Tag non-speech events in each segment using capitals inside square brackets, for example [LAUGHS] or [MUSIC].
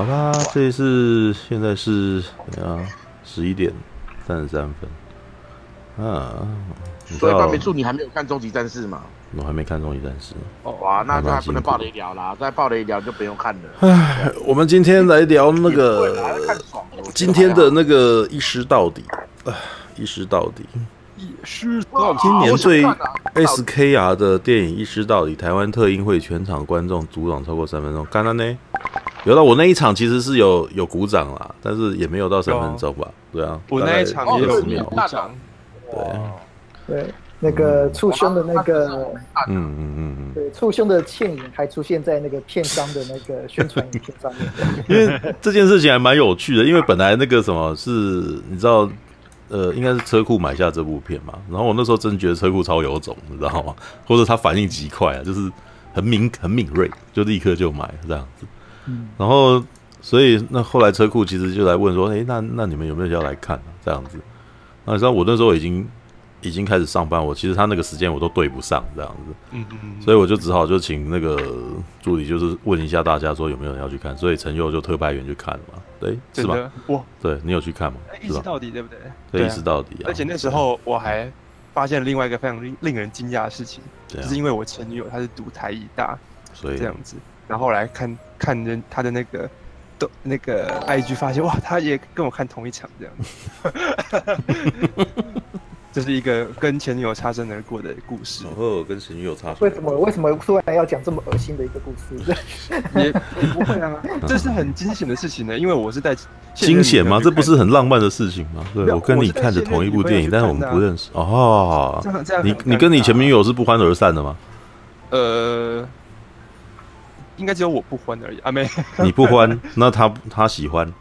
好吧，这次现在是啊十一点三十三分啊。所以半边处你还没有看终极战士吗？我还没看终极战士。哦哇，那就还不能爆雷聊啦，再爆雷聊就不用看了。唉，我们今天来聊那个今天的那个一尸到底，啊，一尸到底。一尸到底。今年最 SKR 的电影《一尸到底》，台湾特映会全场观众阻挡超过三分钟。干了呢？有到我那一场其实是有有鼓掌啦，但是也没有到三分钟吧？对啊，我那一场也有鼓掌。对。对，那个触胸的那个，嗯嗯嗯嗯，对，触胸的倩影还出现在那个片商的那个宣传影片上面。[LAUGHS] 因为这件事情还蛮有趣的，因为本来那个什么是，你知道，呃，应该是车库买下这部片嘛，然后我那时候真的觉得车库超有种，你知道吗？或者他反应极快啊，就是很敏很敏锐，就立刻就买这样子。嗯，然后所以那后来车库其实就来问说，哎，那那你们有没有要来看啊？这样子，那你知道我那时候已经。已经开始上班，我其实他那个时间我都对不上这样子，嗯嗯，所以我就只好就请那个助理，就是问一下大家说有没有人要去看，所以陈佑就特派员去看了嘛，对，是吧？哇，对你有去看吗？一尸到底对不对？对，一尸到底。而且那时候我还发现另外一个非常令人惊讶的事情，就是因为我前女友她是读台艺大，所以这样子，然后后来看看人他的那个都那个 IG 发现哇，他也跟我看同一场这样。[LAUGHS] 这是一个跟前女友擦身而过的故事。哦，跟前女友擦身。为什么？为什么突然要讲这么恶心的一个故事？也也不会啊，[LAUGHS] 这是很惊险的事情呢。因为我是在惊险吗？这不是很浪漫的事情吗？对，我跟你看着同一部电影，但是我们不认识。哦，这样这样。你你跟你前女友是不欢而散的吗？呃，应该只有我不欢而已啊，没。[LAUGHS] 你不欢，那他他喜欢。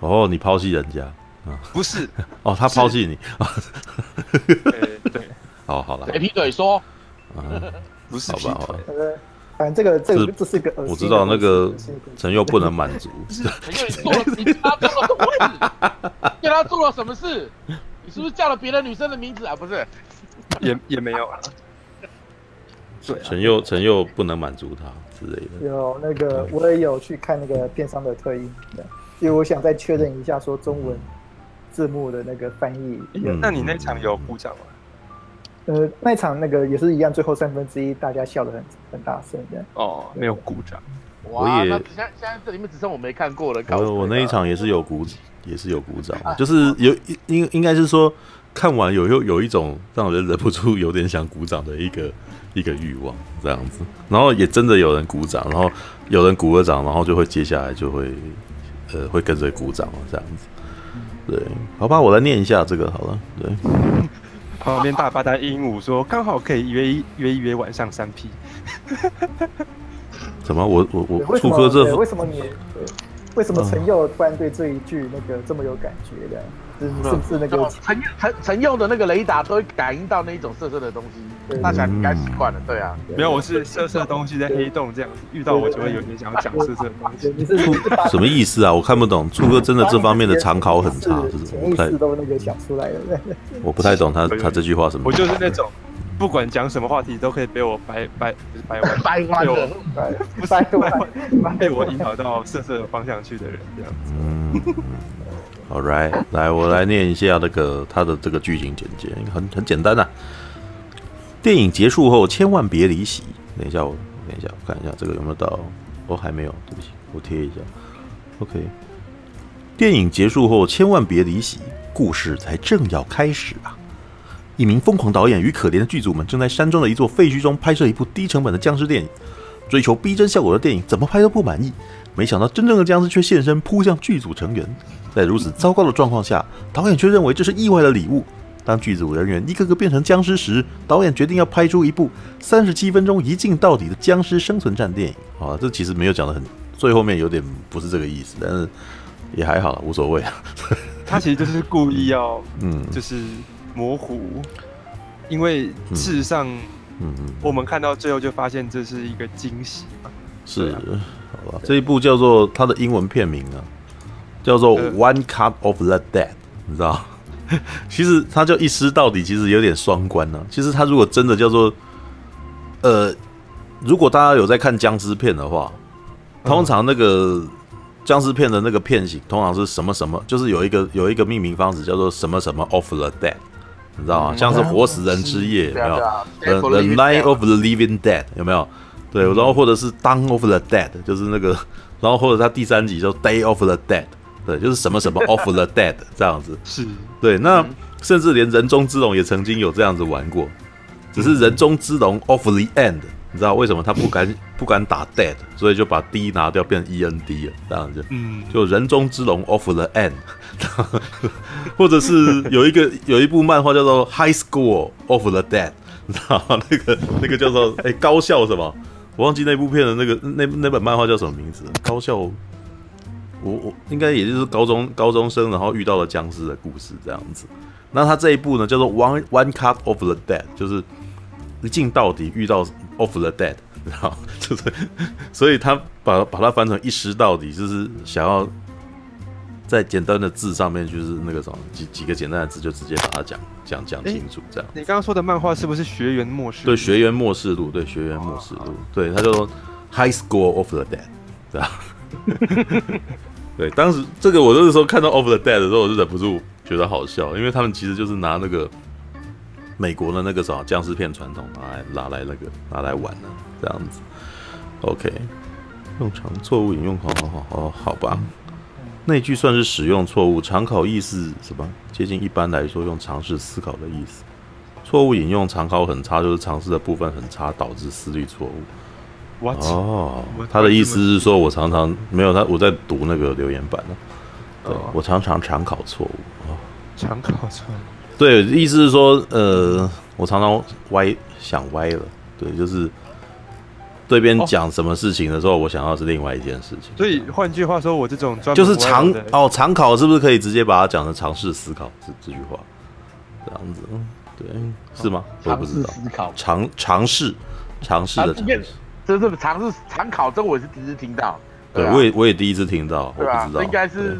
哦，你抛弃人家。不是 [LAUGHS] 哦，他抛弃你啊？[LAUGHS] 对，好好了，谁劈腿说？不是，好吧，好吧。反正这个这个这是一个，我知道那个陈佑不能满足。陈佑，你做了，你他做了什么事？跟他做了什么事？你是不是叫了别的女生的名字啊？不是，也也没有啊。陈佑，陈佑不能满足他之类的。有那个，我也有去看那个电商的特映，因为我想再确认一下，说中文。字幕的那个翻译，嗯、那你那场有鼓掌吗？呃，那场那个也是一样，最后三分之一大家笑得很很大声的。哦，没有鼓掌。哇，那现在现在这里面只剩我没看过了。我我那一场也是有鼓，也是有鼓掌，啊、就是有应应该是说看完有有有一种让人忍不住有点想鼓掌的一个一个欲望这样子，然后也真的有人鼓掌，然后有人鼓了掌，然后就会接下来就会呃会跟着鼓掌这样子。对，好吧，我来念一下这个好了。对，旁边大发的鹦鹉说，刚好可以约一约一约晚上三 P。[LAUGHS] 怎么？我我我出科这为什么你？为什么陈佑突然对这一句那个这么有感觉的？是是不是那个陈陈陈用的那个雷达都会感应到那一种色色的东西？大家应该习惯了，对啊。没有，我是色色东西在黑洞这样子，遇到我就会有点想要讲色色的东西。[LAUGHS] 什么意思啊？我看不懂。[LAUGHS] 初哥真的这方面的常考很差，是什么？意思都那个想出来的。[LAUGHS] 我不太懂他他这句话什么。我就是那种。不管讲什么话题，都可以被我掰掰，不是掰弯，掰弯的，不是掰弯，被我引导到色色的方向去的人，这样子。嗯 Alright，来，我来念一下那个他的这个剧情简介，很很简单呐、啊。电影结束后，千万别离席。等一下，我等一下，我看一下这个有没有到？哦，还没有，对不起，我贴一下。OK，电影结束后，千万别离席，故事才正要开始啊。一名疯狂导演与可怜的剧组们正在山庄的一座废墟中拍摄一部低成本的僵尸电影。追求逼真效果的电影怎么拍都不满意，没想到真正的僵尸却现身扑向剧组成员。在如此糟糕的状况下，导演却认为这是意外的礼物。当剧组人员一个个变成僵尸时，导演决定要拍出一部三十七分钟一镜到底的僵尸生存战电影。啊，这其实没有讲的很，最后面有点不是这个意思，但是也还好，无所谓啊。[LAUGHS] 他其实就是故意要，嗯，就是。模糊，因为事实上，嗯，我们看到最后就发现这是一个惊喜嘛。是，好吧。这一部叫做它的英文片名啊，叫做《One Cut of the Dead》，你知道？[LAUGHS] 其实它叫一尸到底，其实有点双关呢。其实它如果真的叫做，呃，如果大家有在看僵尸片的话，通常那个。僵尸片的那个片型通常是什么什么，就是有一个有一个命名方式叫做什么什么 of the dead，你知道吗？像是活死人之夜有没有？The The Night of the Living Dead 有没有？对，然后或者是 Dawn of the Dead，就是那个，然后或者他第三集叫 Day of the Dead，对，就是什么什么 [LAUGHS] off the Dead 这样子。是，对，那甚至连人中之龙也曾经有这样子玩过，只是人中之龙 off the End。你知道为什么他不敢 [LAUGHS] 不敢打 dead，所以就把 d 拿掉，变成 e n d 了，这样子。嗯，就人中之龙 off the end，[LAUGHS] 或者是有一个有一部漫画叫做 High School of the Dead，你知道那个那个叫做哎、欸、高校什么？我忘记那部片的那个那那本漫画叫什么名字？高校，我我应该也就是高中高中生，然后遇到了僵尸的故事这样子。那他这一部呢叫做 One One Cut of the Dead，就是一镜到底遇到。Of the dead，然后就是，[LAUGHS] 所以他把把它翻成一尸到底，就是想要在简单的字上面，就是那个什么几几个简单的字，就直接把它讲讲讲清楚，这样。你刚刚说的漫画是不是《学员末世》？对，《学员末世录》对，《学员末世录》对，他就说 High School of the Dead，对吧？[LAUGHS] 对，当时这个我那个时候看到 Of the Dead 的时候，我就忍不住觉得好笑，因为他们其实就是拿那个。美国的那个什么僵尸片传统拿来拿来那个拿来玩的？这样子，OK，用常错误引用，好好好好好吧。那句算是使用错误，常考意思什么？接近一般来说用尝试思考的意思。错误引用常考很差，就是尝试的部分很差，导致思虑错误。哦，他的意思是说我常常没有他，我在读那个留言板呢。对，我常常常考错误。哦，常考错误。对，意思是说，呃，我常常歪想歪了，对，就是对边讲什么事情的时候，我想到是另外一件事情。所以换句话说，我这种就是常哦常考，是不是可以直接把它讲成尝试思考这这句话？这样子，对，是吗？我不知道。思考，尝尝试尝试的尝试，这是尝试常考，这我也是第一次听到。对，我也我也第一次听到，我不知道，应该是。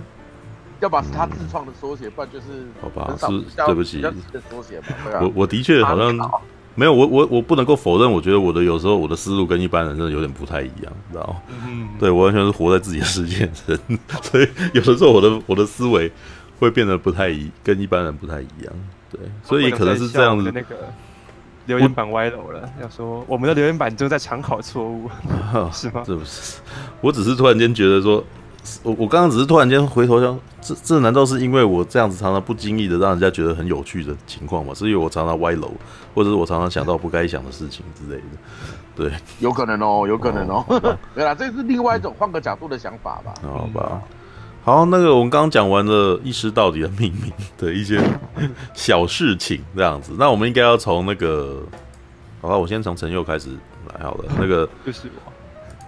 要把是他自创的缩写，不然就是好吧？是对不起，的缩写嘛。我我的确好像没有，我我我不能够否认，我觉得我的有时候我的思路跟一般人真的有点不太一样，知道吗？嗯，对我完全是活在自己的世界的人，[LAUGHS] 所以有的时候我的我的思维会变得不太一，跟一般人不太一样。对，所以可能是这样子。那个留言板歪楼了，要说我们的留言板就在常考错误，[LAUGHS] 是吗？是不是？我只是突然间觉得说。我我刚刚只是突然间回头想，这这难道是因为我这样子常常不经意的让人家觉得很有趣的情况吗？是因为我常常歪楼，或者是我常常想到不该想的事情之类的？对，有可能哦，有可能哦。[LAUGHS] 对啦，这是另外一种换个角度的想法吧。好吧，好，那个我们刚刚讲完了一尸到底的命名的一些小事情，这样子，那我们应该要从那个，好吧，我先从陈佑开始来好了。那个就是我，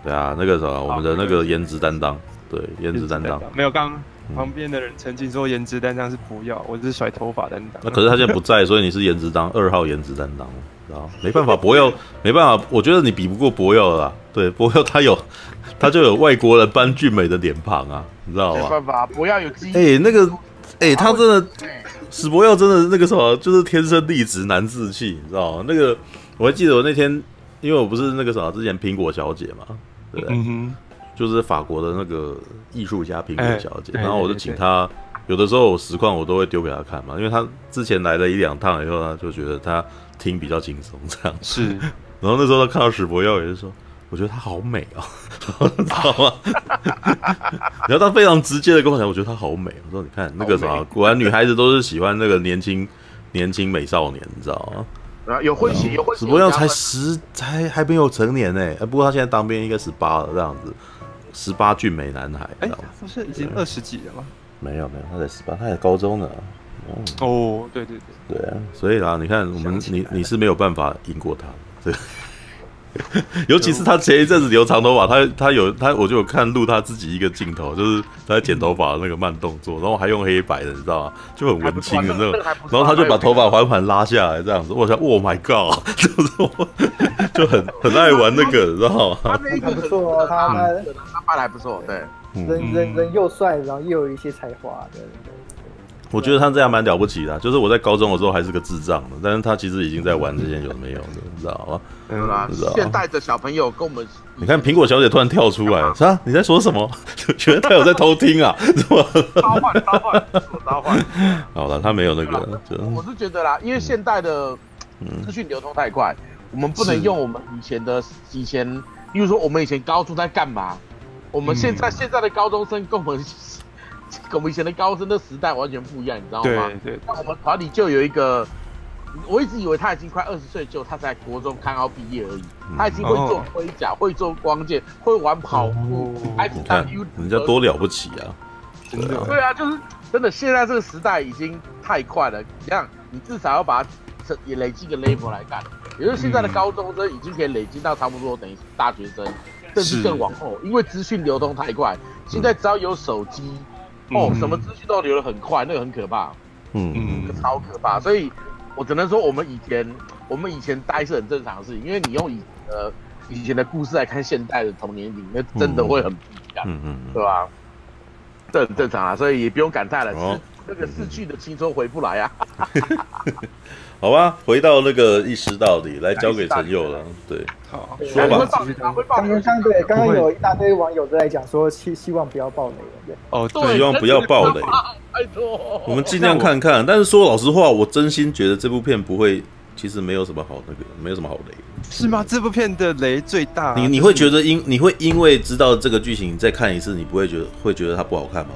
对啊，那个什么，我们的那个颜值担当。对，颜值担当没有。刚旁边的人曾经说颜值担当是不要，我是甩头发担当。那可是他现在不在，所以你是颜值当二号颜值担当，知道没办法，博耀 [LAUGHS] 没办法，我觉得你比不过博耀了啦。对，博耀他有，他就有外国人般俊美的脸庞啊，你知道吗？没办法，博耀有基因。哎，那个，哎，他真的，史博耀真的那个什么，就是天生丽质难自弃，你知道吗？那个我还记得我那天，因为我不是那个什么之前苹果小姐嘛，对不对？嗯哼。就是法国的那个艺术家苹果小姐，欸、然后我就请她，有的时候我实况我都会丢给她看嘛，因为她之前来了一两趟以后，她就觉得她听比较轻松这样。是，[LAUGHS] 然后那时候她看到史博耀也是说，我觉得她好美哦，[LAUGHS] 知道吗？然后她非常直接的跟我讲，我觉得她好美。我说你看那个什么果然女孩子都是喜欢那个年轻年轻美少年，你知道吗？有婚期，有婚期。只不过才十，才还没有成年呢。不过他现在当兵应该十八了，这样子。十八俊美男孩，哎，不是已经二十几了吗？没有没有，他才十八，他才高中呢。哦，对对对，对啊，所以啦，你看我们你你是没有办法赢过他，对。[LAUGHS] [LAUGHS] 尤其是他前一阵子留长头发，他他有他，我就有看录他自己一个镜头，就是他在剪头发的那个慢动作，然后还用黑白的，你知道吗？就很文青的那种。然后他就把头发缓缓拉下来，这样子，我想，Oh my God，就是就很很爱玩那个，你知道吗？他那个不错哦，他他他扮的还不错，对，人人人又帅，然后又有一些才华，对对对。我觉得他这样蛮了不起的，就是我在高中的时候还是个智障的，但是他其实已经在玩这些有没有的，你知道吗？没有啦？现代的小朋友跟我们，你看苹果小姐突然跳出来，啥？你在说什么？[LAUGHS] 觉得他有在偷听啊？[LAUGHS] 是吧？[LAUGHS] 召唤，召唤，召唤。好了，他没有那个。我是觉得啦，因为现代的资讯流通太快，我们不能用我们以前的以前，例如说我们以前高中在干嘛？我们现在现在的高中生跟我们。跟我们以前的高中的时代完全不一样，你知道吗？对对。那我们团里就有一个，我一直以为他已经快二十岁，就他在国中刚好毕业而已。他已经会做盔甲，会做光剑，会玩跑步，还是当 YouTuber。人家多了不起啊！真的。对啊，就是真的。现在这个时代已经太快了，你像你至少要把它也累积个 level 来干。也就是现在的高中生已经可以累积到差不多等于大学生，甚至更往后，因为资讯流通太快。现在只要有手机。哦，什么资讯都流得很快，那个很可怕，嗯。嗯，超可怕。所以，我只能说，我们以前，我们以前呆是很正常的事情，因为你用以呃以前的故事来看现代的童年影，那真的会很不一样，嗯嗯，对吧？这很正常啊，所以也不用感叹了，是那个逝去的青春回不来啊。[LAUGHS] 好吧，回到那个一识到底，来交给陈佑了。对，好，说吧。刚刚相对，刚刚有一大堆网友都在讲说，希希望不要爆雷。对，哦，对，希望不要爆雷。拜托，我们尽量看看。但是说老实话，我真心觉得这部片不会，其实没有什么好那个，没有什么好雷。是吗？这部片的雷最大。你你会觉得因你会因为知道这个剧情再看一次，你不会觉得会觉得它不好看吗？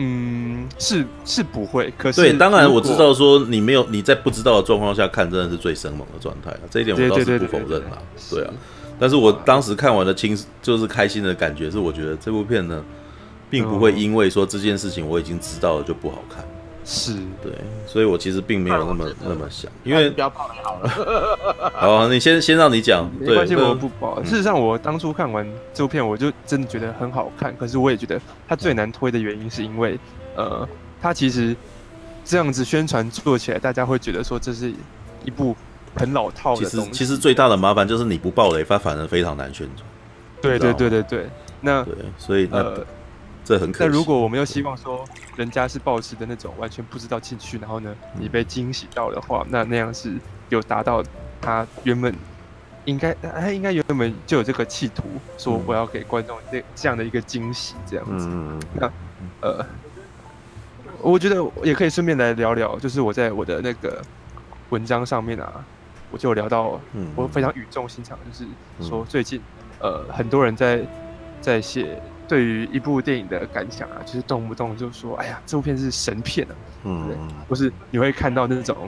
嗯，是是不会，可是对，当然我知道说你没有你在不知道的状况下看，真的是最生猛的状态啊，这一点我倒是不否认啦。对啊，但是我当时看完的轻就是开心的感觉是，我觉得这部片呢，并不会因为说这件事情我已经知道了就不好看。是对，所以我其实并没有那么那么想，因为不要爆雷 [LAUGHS] 好了。好，你先先让你讲，没关系，我不爆。事实上，我当初看完这部片，我就真的觉得很好看。可是我也觉得它最难推的原因，是因为呃，它其实这样子宣传做起来，大家会觉得说这是一部很老套的东西。其实其实最大的麻烦就是你不爆雷，它反而非常难宣传。对对对对对，那对，所以呃。这很可惜。但如果我们又希望说，人家是抱持的那种完全不知道进去，然后呢，你被惊喜到的话，那那样是有达到他原本应该他应该原本就有这个企图，说我要给观众这这样的一个惊喜，这样子。嗯。那呃，我觉得也可以顺便来聊聊，就是我在我的那个文章上面啊，我就聊到，我非常语重心长，就是说最近呃很多人在在写。对于一部电影的感想啊，就是动不动就说：“哎呀，这部片是神片啊！”嗯，对，不是你会看到那种，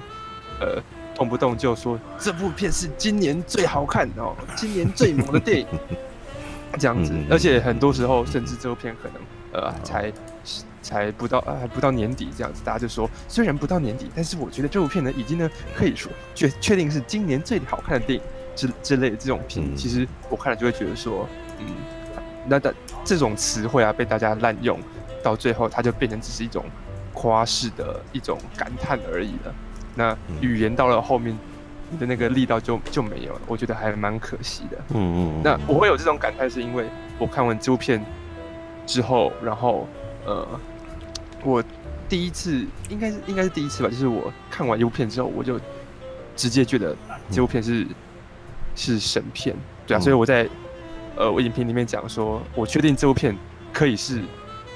呃，动不动就说这部片是今年最好看哦，今年最猛的电影，这样子。而且很多时候，甚至这部片可能呃才才不到啊，还不到年底这样子，大家就说虽然不到年底，但是我觉得这部片呢，已经呢可以说确确定是今年最好看的电影之之类的这种片，其实我看了就会觉得说，嗯。那的这种词汇啊，被大家滥用，到最后它就变成只是一种夸饰的一种感叹而已了。那语言到了后面，你的那个力道就就没有了，我觉得还蛮可惜的。嗯嗯。那我会有这种感叹，是因为我看完这部片之后，然后呃，我第一次应该是应该是第一次吧，就是我看完一部片之后，我就直接觉得这部片是是神片，对啊，所以我在。呃，我影评里面讲说，我确定这部片可以是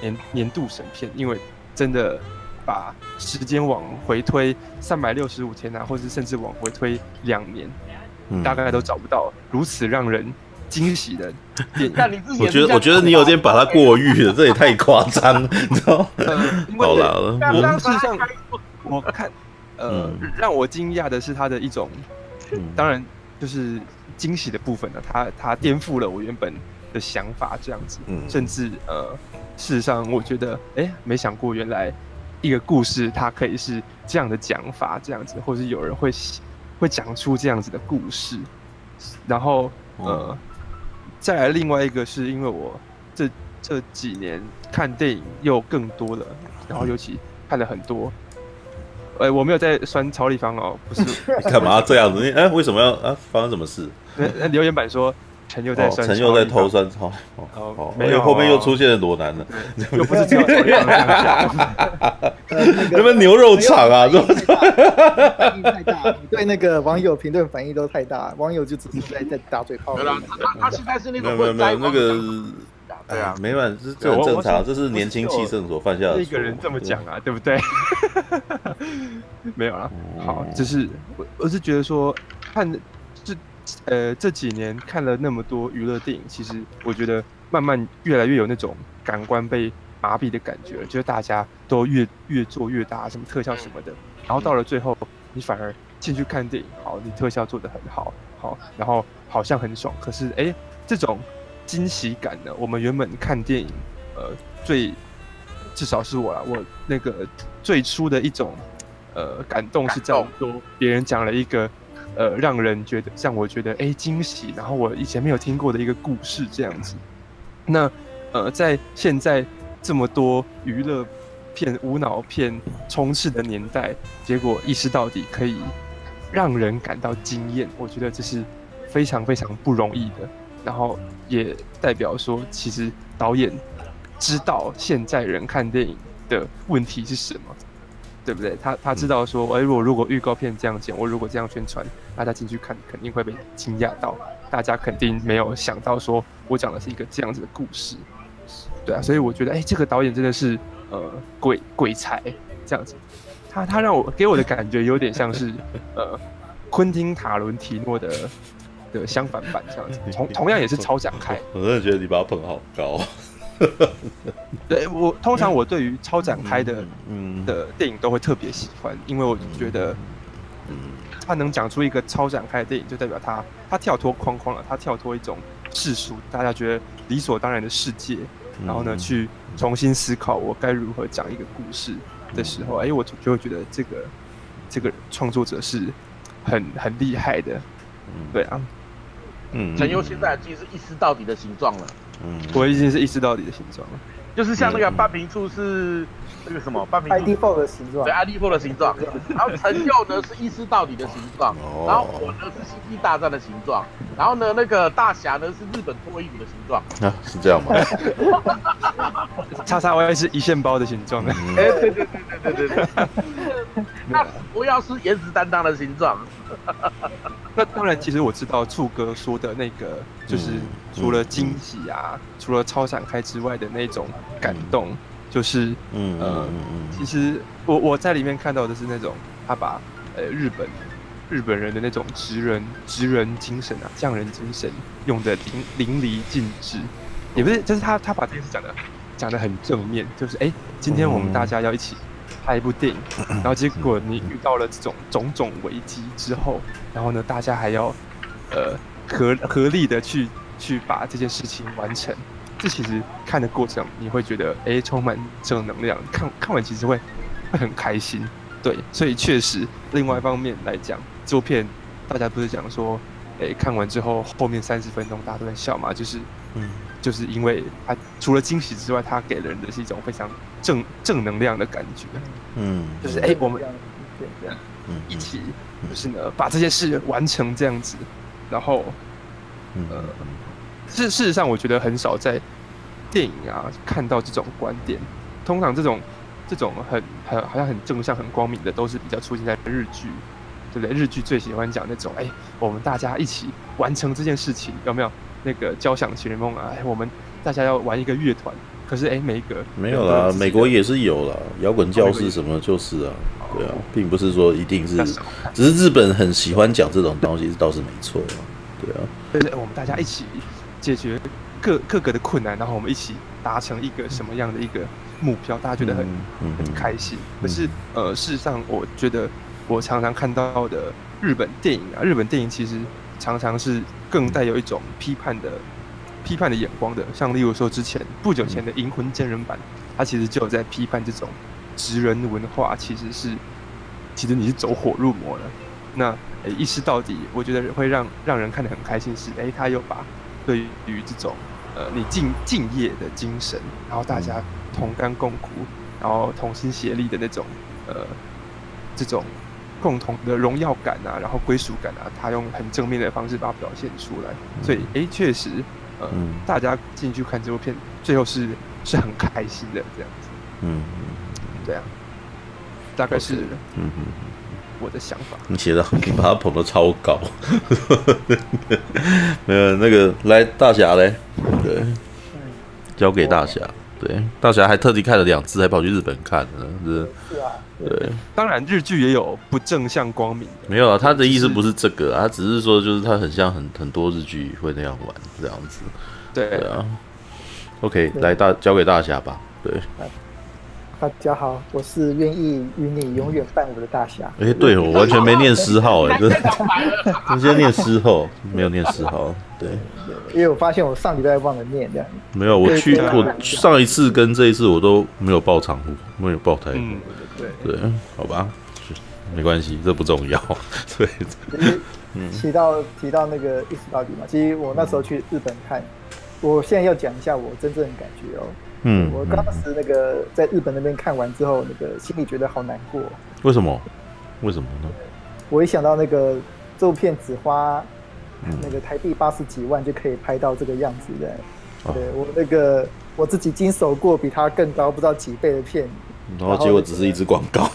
年年度神片，因为真的把时间往回推三百六十五天啊，或者甚至往回推两年，嗯、大概都找不到如此让人惊喜的电影。[LAUGHS] 我觉得，我觉得你有点把它过誉了，这也太夸张了，你知道？[LAUGHS] 好了，我事实上我看，呃，嗯、让我惊讶的是它的一种，嗯、当然就是。惊喜的部分呢，它它颠覆了我原本的想法，这样子，嗯、甚至呃，事实上，我觉得，哎、欸，没想过原来一个故事它可以是这样的讲法，这样子，或是有人会会讲出这样子的故事，然后呃，嗯、再来另外一个是因为我这这几年看电影又更多了，然后尤其看了很多。哎、欸，我没有在酸超立方哦，[LAUGHS] 不是。你干嘛这样子？哎、欸，为什么要啊？发生什么事？那留言板说，陈又在酸，陈又在偷酸草，哦哦，没有，后面又出现了裸男了，又不是这样，[LAUGHS] 那边牛肉场啊？反应太大，对那个网友评论反应都太大，网友就只是在在打嘴炮。他他现在是那个没有没有那个，对啊，没办法，这很正常，这是年轻气盛所犯下的。一个人这么讲啊，对不对？[LAUGHS] 没有啦，好，就是我我是觉得说看这。呃，这几年看了那么多娱乐电影，其实我觉得慢慢越来越有那种感官被麻痹的感觉，就是大家都越越做越大，什么特效什么的，然后到了最后，你反而进去看电影，好，你特效做得很好，好，然后好像很爽，可是哎，这种惊喜感呢，我们原本看电影，呃，最至少是我啦，我那个最初的一种呃感动是在说别人讲了一个。呃，让人觉得像我觉得哎惊喜，然后我以前没有听过的一个故事这样子。那呃，在现在这么多娱乐片、无脑片充斥的年代，结果意识到底可以让人感到惊艳，我觉得这是非常非常不容易的。然后也代表说，其实导演知道现在人看电影的问题是什么。对不对？他他知道说，哎，我如果预告片这样剪，我如果这样宣传，大家进去看肯定会被惊讶到，大家肯定没有想到说我讲的是一个这样子的故事，对啊，所以我觉得，哎，这个导演真的是呃鬼鬼才这样子，他他让我给我的感觉有点像是呃 [LAUGHS] 昆汀塔伦提诺的的相反版这样子，[LAUGHS] 同同样也是超展开，[LAUGHS] 我真的觉得你把它捧好高。[LAUGHS] 对，我通常我对于超展开的嗯的电影都会特别喜欢，因为我觉得嗯。他能讲出一个超展开的电影，就代表他他跳脱框框了，他跳脱一种世俗大家觉得理所当然的世界，然后呢去重新思考我该如何讲一个故事的时候，哎，我就会觉得这个这个创作者是很很厉害的，对啊，嗯，陈优现在已经是一丝到底的形状了。嗯，我已经是一丝到底的形状了，就是像那个半平处是那个什么？半平处 ID4 的形状，对 ID4 的形状，然后陈佑呢是一尸到底的形状，然后我呢是星际大战的形状，然后呢那个大侠呢是日本脱衣舞的形状，啊，是这样吗？[LAUGHS] 叉叉 Y 是一线包的形状，哎、嗯，对对对对对对对，那不要是颜值担当的形状。那当然，其实我知道处哥说的那个，就是除了惊喜啊，除了超展开之外的那种感动，就是嗯呃，其实我我在里面看到的是那种他把呃日本日本人的那种职人职人精神啊，匠人精神用的淋淋漓尽致，也不是，就是他他把这件事讲的讲的很正面，就是哎，今天我们大家要一起。拍一部电影，然后结果你遇到了这种种种危机之后，然后呢，大家还要呃合合力的去去把这件事情完成。这其实看的过程，你会觉得哎，充满正能量。看看完其实会会很开心，对。所以确实，另外一方面来讲，这部片大家不是讲说，哎，看完之后后面三十分钟大家都在笑嘛，就是嗯。就是因为它除了惊喜之外，它给人的是一种非常正正能量的感觉。嗯，就是哎、欸，我们一起就是呢把这件事完成这样子，然后呃，事事实上我觉得很少在电影啊看到这种观点。通常这种这种很很好像很正向、很光明的，都是比较出现在日剧，对不对？日剧最喜欢讲那种哎、欸，我们大家一起完成这件事情，有没有？那个交响情人梦啊，我们大家要玩一个乐团，可是哎，每一个没有啦，美国也是有啦，摇滚教室什么就是啊，对啊，并不是说一定是，只是日本很喜欢讲这种东西，倒是没错啊，对啊，对对，我们大家一起解决各各个的困难，然后我们一起达成一个什么样的一个目标，大家觉得很很开心。可是呃，事实上，我觉得我常常看到的日本电影啊，日本电影其实。常常是更带有一种批判的、批判的眼光的，像例如说之前不久前的《银魂》真人版，它其实就有在批判这种职人文化，其实是其实你是走火入魔了。那诶，一视到底，我觉得会让让人看得很开心是，诶，他又把对于这种呃你敬敬业的精神，然后大家同甘共苦，然后同心协力的那种呃这种共同的荣耀感啊，然后归属感啊，他用很正面的方式把它表现出来。所以，哎，确实，呃，嗯、大家进去看这部片，最后是是很开心的这样子。嗯，对啊，大概是，嗯嗯，我的想法。你写的，你把他捧得超高。[LAUGHS] 没有那个，来大侠嘞，对，交给大侠。对，大侠还特地看了两次，还跑去日本看呢，是。是啊。对，当然日剧也有不正向光明。没有啊，他的意思不是这个啊，他只是说就是他很像很很多日剧会那样玩这样子。对，对啊。OK，来大交给大侠吧。对。大家好，我是愿意与你永远伴舞的大侠。哎、欸，对，[LAUGHS] 我完全没念诗号哎，[LAUGHS] 你先念诗号，没有念诗号。对，因为我发现我上礼拜忘了念这样。没有，我去我上一次跟这一次我都没有报长呼，没有报台呼。嗯，对对，好吧，没关系，这不重要。[LAUGHS] 对，嗯，提到提到那个一死到底嘛，其实我那时候去日本看，我现在要讲一下我真正的感觉哦。嗯，我当时那个在日本那边看完之后，那个心里觉得好难过。为什么？为什么呢？我一想到那个这部片只花那个台币八十几万就可以拍到这个样子的，对我那个我自己经手过比它更高不知道几倍的片，然后结果只是一支广告。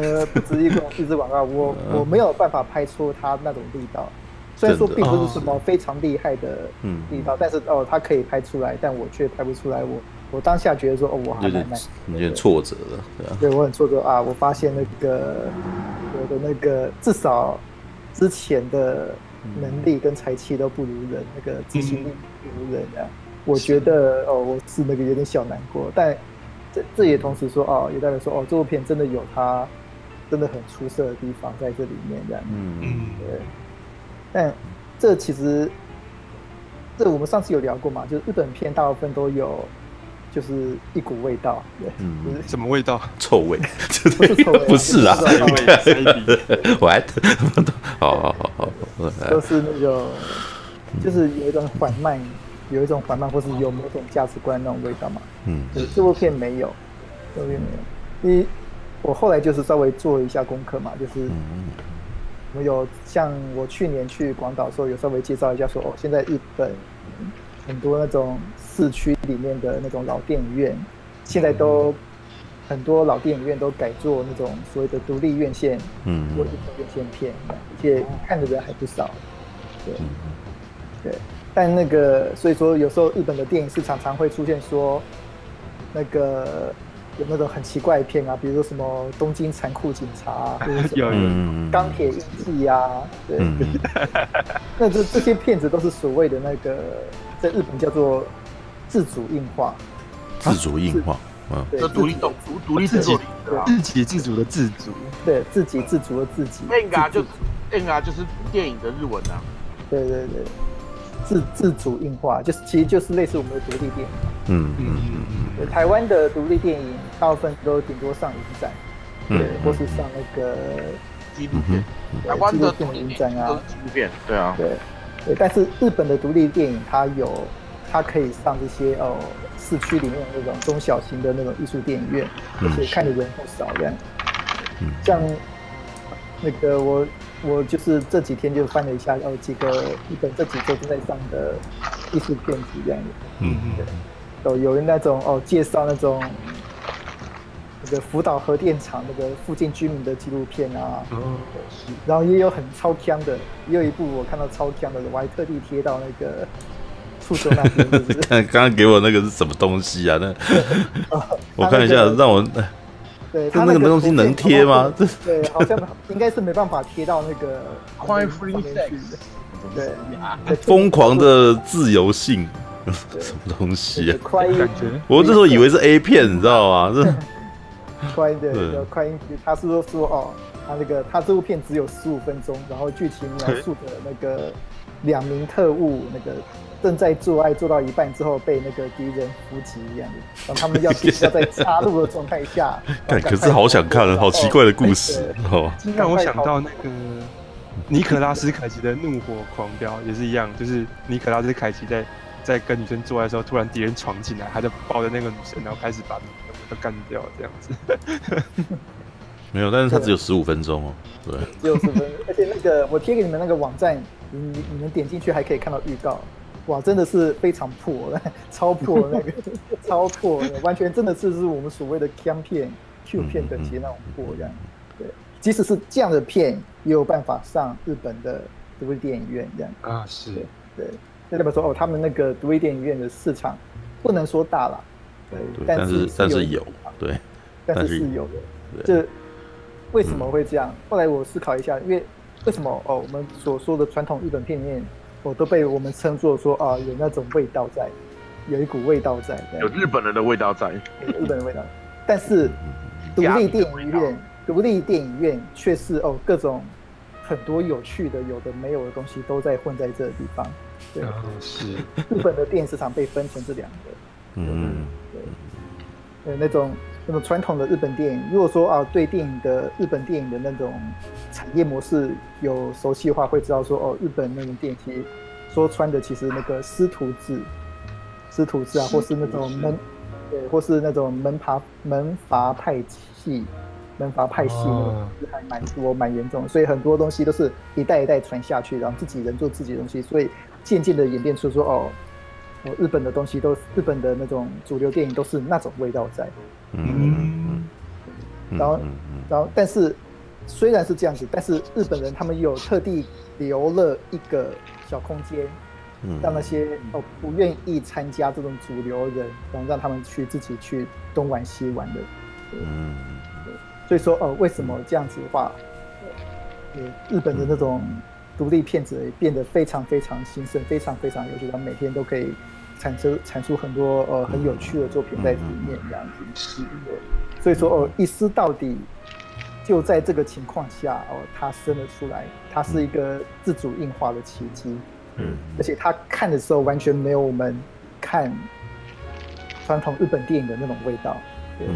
呃，不止一个一支广告，[LAUGHS] 我我没有办法拍出它那种力道。虽然说并不是什么非常厉害的力道，但是哦，它可以拍出来，但我却拍不出来。我。我当下觉得说，哦，我还蛮难，有点挫折了，对啊。对，我很挫折啊！我发现那个我的那个至少之前的能力跟才气都不如人，那个执行力不如人啊！我觉得哦，我是那个有点小难过，但这这也同时说哦，也代表说哦，这部片真的有它真的很出色的地方在这里面这样。嗯嗯，对。但这其实这我们上次有聊过嘛，就是日本片大部分都有。就是一股味道，对，嗯，什么味道？臭味？不是臭味，不是啊，[LAUGHS] 我还，[LAUGHS] 好好好好，都是那种，就是有一种缓慢，有一种缓慢，或是有某种价值观那种味道嘛。嗯，这部片没有，这部片没有。因为我后来就是稍微做一下功课嘛，就是我有像我去年去广岛的时候，有稍微介绍一下说，哦，现在日本很多那种。市区里面的那种老电影院，现在都很多老电影院都改做那种所谓的独立院线，嗯，或者院线片，而且看的人还不少，对，对。但那个所以说，有时候日本的电影市场常会出现说，那个有那种很奇怪的片啊，比如说什么《东京残酷警察》啊，或者什么 [LAUGHS]《钢铁印记》啊，对，[LAUGHS] 那这这些片子都是所谓的那个在日本叫做。自主映化，自主映画，嗯，对，独立独独立自己，自给自足的自主，对，自给自足的自己。映就映啊，就是电影的日文啊。对对对，自自主映画，就是其实就是类似我们的独立电影。嗯嗯嗯嗯。台湾的独立电影大部分都顶多上影展，对，或是上那个纪录片。台湾的独立影展啊，纪录片，对啊，对对。但是日本的独立电影，它有。它可以上这些哦，市区里面那种中小型的那种艺术电影院，而且看的人不少这样。嗯，像那个我我就是这几天就翻了一下，哦，几个一本这几周正在上的艺术片子这样子。嗯嗯。对，哦，有那种哦介绍那种那个福岛核电厂那个附近居民的纪录片啊。哦。然后也有很超锵的，也有一部我看到超锵的，我还特地贴到那个。[LAUGHS] 看刚刚给我那个是什么东西啊？那 [LAUGHS] 我看一下，让我对，他那个东西能贴吗？[LAUGHS] 对，好像应该是没办法贴到那个 Crime Free Sex。对，疯狂的自由性，什么东西啊？我这时候以为是 A 片，你知道吗？这快的快音，他是说说哦，他那个他这部片只有十五分钟，然后剧情描述的那个两名特务那个。正在做爱做到一半之后被那个敌人伏击一样的，然后他们要要在插入的状态下，[LAUGHS] 但可是好想看，好奇怪的故事哦。让我想到那个尼可拉斯凯奇的《怒火狂飙》也是一样，就是尼可拉斯凯奇在在跟女生做爱的时候，突然敌人闯进来，他就抱着那个女生，然后开始把女生都干掉，这样子。[LAUGHS] 没有，但是他只有十五分钟哦。对，只有十分，而且那个我贴给你们那个网站，你你们点进去还可以看到预告。哇，真的是非常破，[LAUGHS] [LAUGHS] 超破那个，超破，完全真的是是我们所谓的 Cam 片、Q 片等级那种破这样。对，即使是这样的片，也有办法上日本的独立电影院这样。啊，是。对，那代表说哦，他们那个独立电影院的市场不能说大了，对，但是但是有，对，但是是有的。这为什么会这样？后来我思考一下，因为为什么哦，我们所说的传统日本片里面。我都被我们称作说啊，有那种味道在，有一股味道在，有日本人的味道在，日本的味道。但是独立电影院，独立电影院却是哦，各种很多有趣的、有的没有的东西都在混在这个地方。对，是。日本的电影市场被分成这两个，嗯，对，呃，那种。那么传统的日本电影，如果说啊，对电影的日本电影的那种产业模式有熟悉的话，会知道说哦，日本那种电影其实说穿的其实那个师徒制，师徒制啊，或是那种门，对，或是那种门阀门阀派系，门阀派系，是还蛮多蛮严重的，所以很多东西都是一代一代传下去，然后自己人做自己的东西，所以渐渐的演变出说哦。日本的东西都，日本的那种主流电影都是那种味道在，嗯，然后，然后，但是虽然是这样子，但是日本人他们有特地留了一个小空间，让那些哦不愿意参加这种主流人，然后让他们去自己去东玩西玩的，嗯，所以说哦，为什么这样子的话，日本的那种独立片子变得非常非常兴盛，非常非常有趣，他们每天都可以。产生产出很多呃很有趣的作品在里面这样子，是的，所以说哦，一丝到底就在这个情况下哦，它生了出来，它是一个自主硬化的奇迹，嗯，而且他看的时候完全没有我们看传统日本电影的那种味道，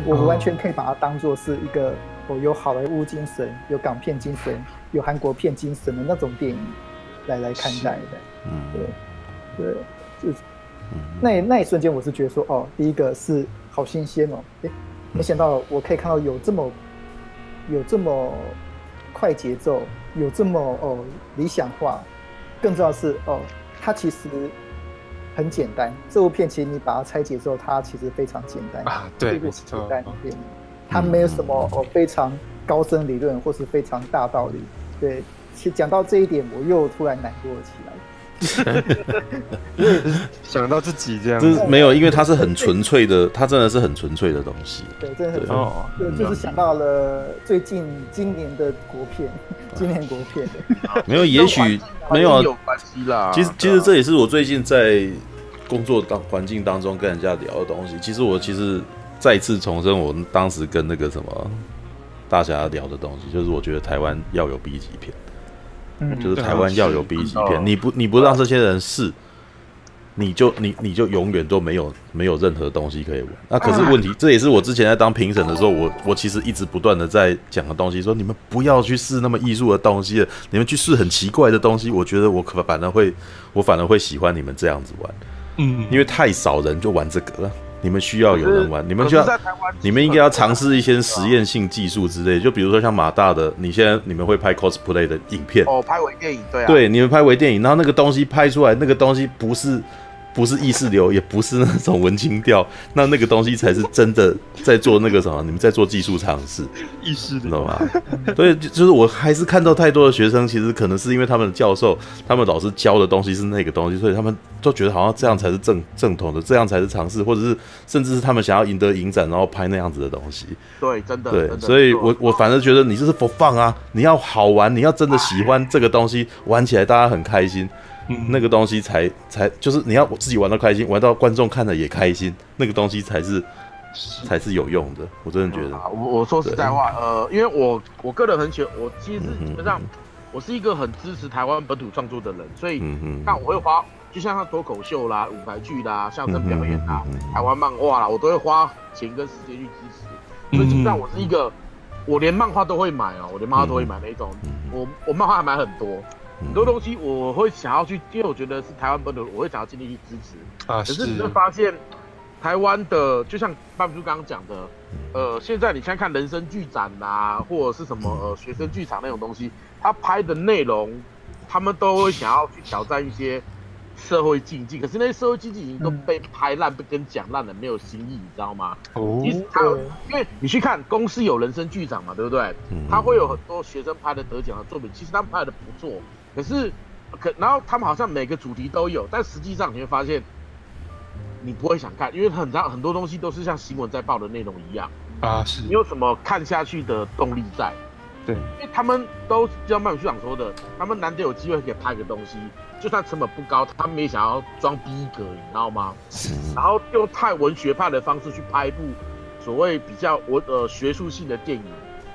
我们完全可以把它当做是一个哦有好莱坞精神、有港片精神、有韩国片精神的那种电影来来看待的，嗯，对，对，就是。那那一瞬间，我是觉得说，哦，第一个是好新鲜哦，诶，没想到我可以看到有这么有这么快节奏，有这么哦理想化，更重要的是哦，它其实很简单。这部片其实你把它拆解之后，它其实非常简单啊，对，是简单的片，它没有什么哦非常高深理论或是非常大道理。对，其实讲到这一点，我又突然难过了起来。想到自己这样，就是没有，因为它是很纯粹的，它真的是很纯粹的东西。对，真的很哦，对，就是想到了最近今年的国片，今年国片。[LAUGHS] 没有，也许没有有关系啦。其实，其实这也是我最近在工作当环境当中跟人家聊的东西。其实我其实再次重申，我们当时跟那个什么大侠聊的东西，就是我觉得台湾要有 B 级片。嗯，就是台湾要有 B 级片，你不你不让这些人试，你就你你就永远都没有没有任何东西可以玩。那可是问题，这也是我之前在当评审的时候，我我其实一直不断的在讲的东西，说你们不要去试那么艺术的东西，你们去试很奇怪的东西。我觉得我可反而会，我反而会喜欢你们这样子玩，嗯，因为太少人就玩这个了。你们需要有人玩，你们需要，你们应该要尝试一些实验性技术之类，就比如说像马大的，你现在你们会拍 cosplay 的影片，哦，拍微电影，对啊，对，你们拍微电影，然后那个东西拍出来，那个东西不是。不是意识流，也不是那种文青调，那那个东西才是真的在做那个什么？你们在做技术尝试，意识流，懂吗？所以就是我还是看到太多的学生，其实可能是因为他们的教授、他们老师教的东西是那个东西，所以他们都觉得好像这样才是正正统的，这样才是尝试，或者是甚至是他们想要赢得影展，然后拍那样子的东西。对，真的。对，所以我我反而觉得你就是 for fun 啊，你要好玩，你要真的喜欢这个东西，玩起来大家很开心。嗯、那个东西才才就是你要我自己玩到开心，玩到观众看了也开心，那个东西才是才是有用的。我真的觉得，我我说实在话，呃，因为我我个人很喜欢，我其实基本上我是一个很支持台湾本土创作的人，所以那我会花，就像他脱口秀啦、舞台剧啦、相声表演啦、台湾漫画啦，我都会花钱跟时间去支持。所以基本上我是一个，我连漫画都会买哦，我连漫画都会买那种，我我漫画还买很多。很多东西我会想要去，因为我觉得是台湾本土，我会想要尽力去支持啊。可是你会发现，台湾的，就像半叔刚刚讲的，呃，现在你现在看人生剧展啊，或者是什么呃学生剧场那种东西，他拍的内容，他们都会想要去挑战一些社会禁忌，可是那些社会禁忌已经都被拍烂，被跟讲烂了，没有新意，你知道吗？哦。其实他有，因为你去看公司有人生剧场嘛，对不对？他会有很多学生拍的得奖的作品，其实他们拍的不错，可是可然后他们好像每个主题都有，但实际上你会发现。你不会想看，因为很长很多东西都是像新闻在报的内容一样啊，是你有什么看下去的动力在？对，因为他们都就像麦局长说的，他们难得有机会可以拍个东西，就算成本不高，他们也想要装逼格，你知道吗？是。然后用太文学派的方式去拍一部所谓比较文呃学术性的电影，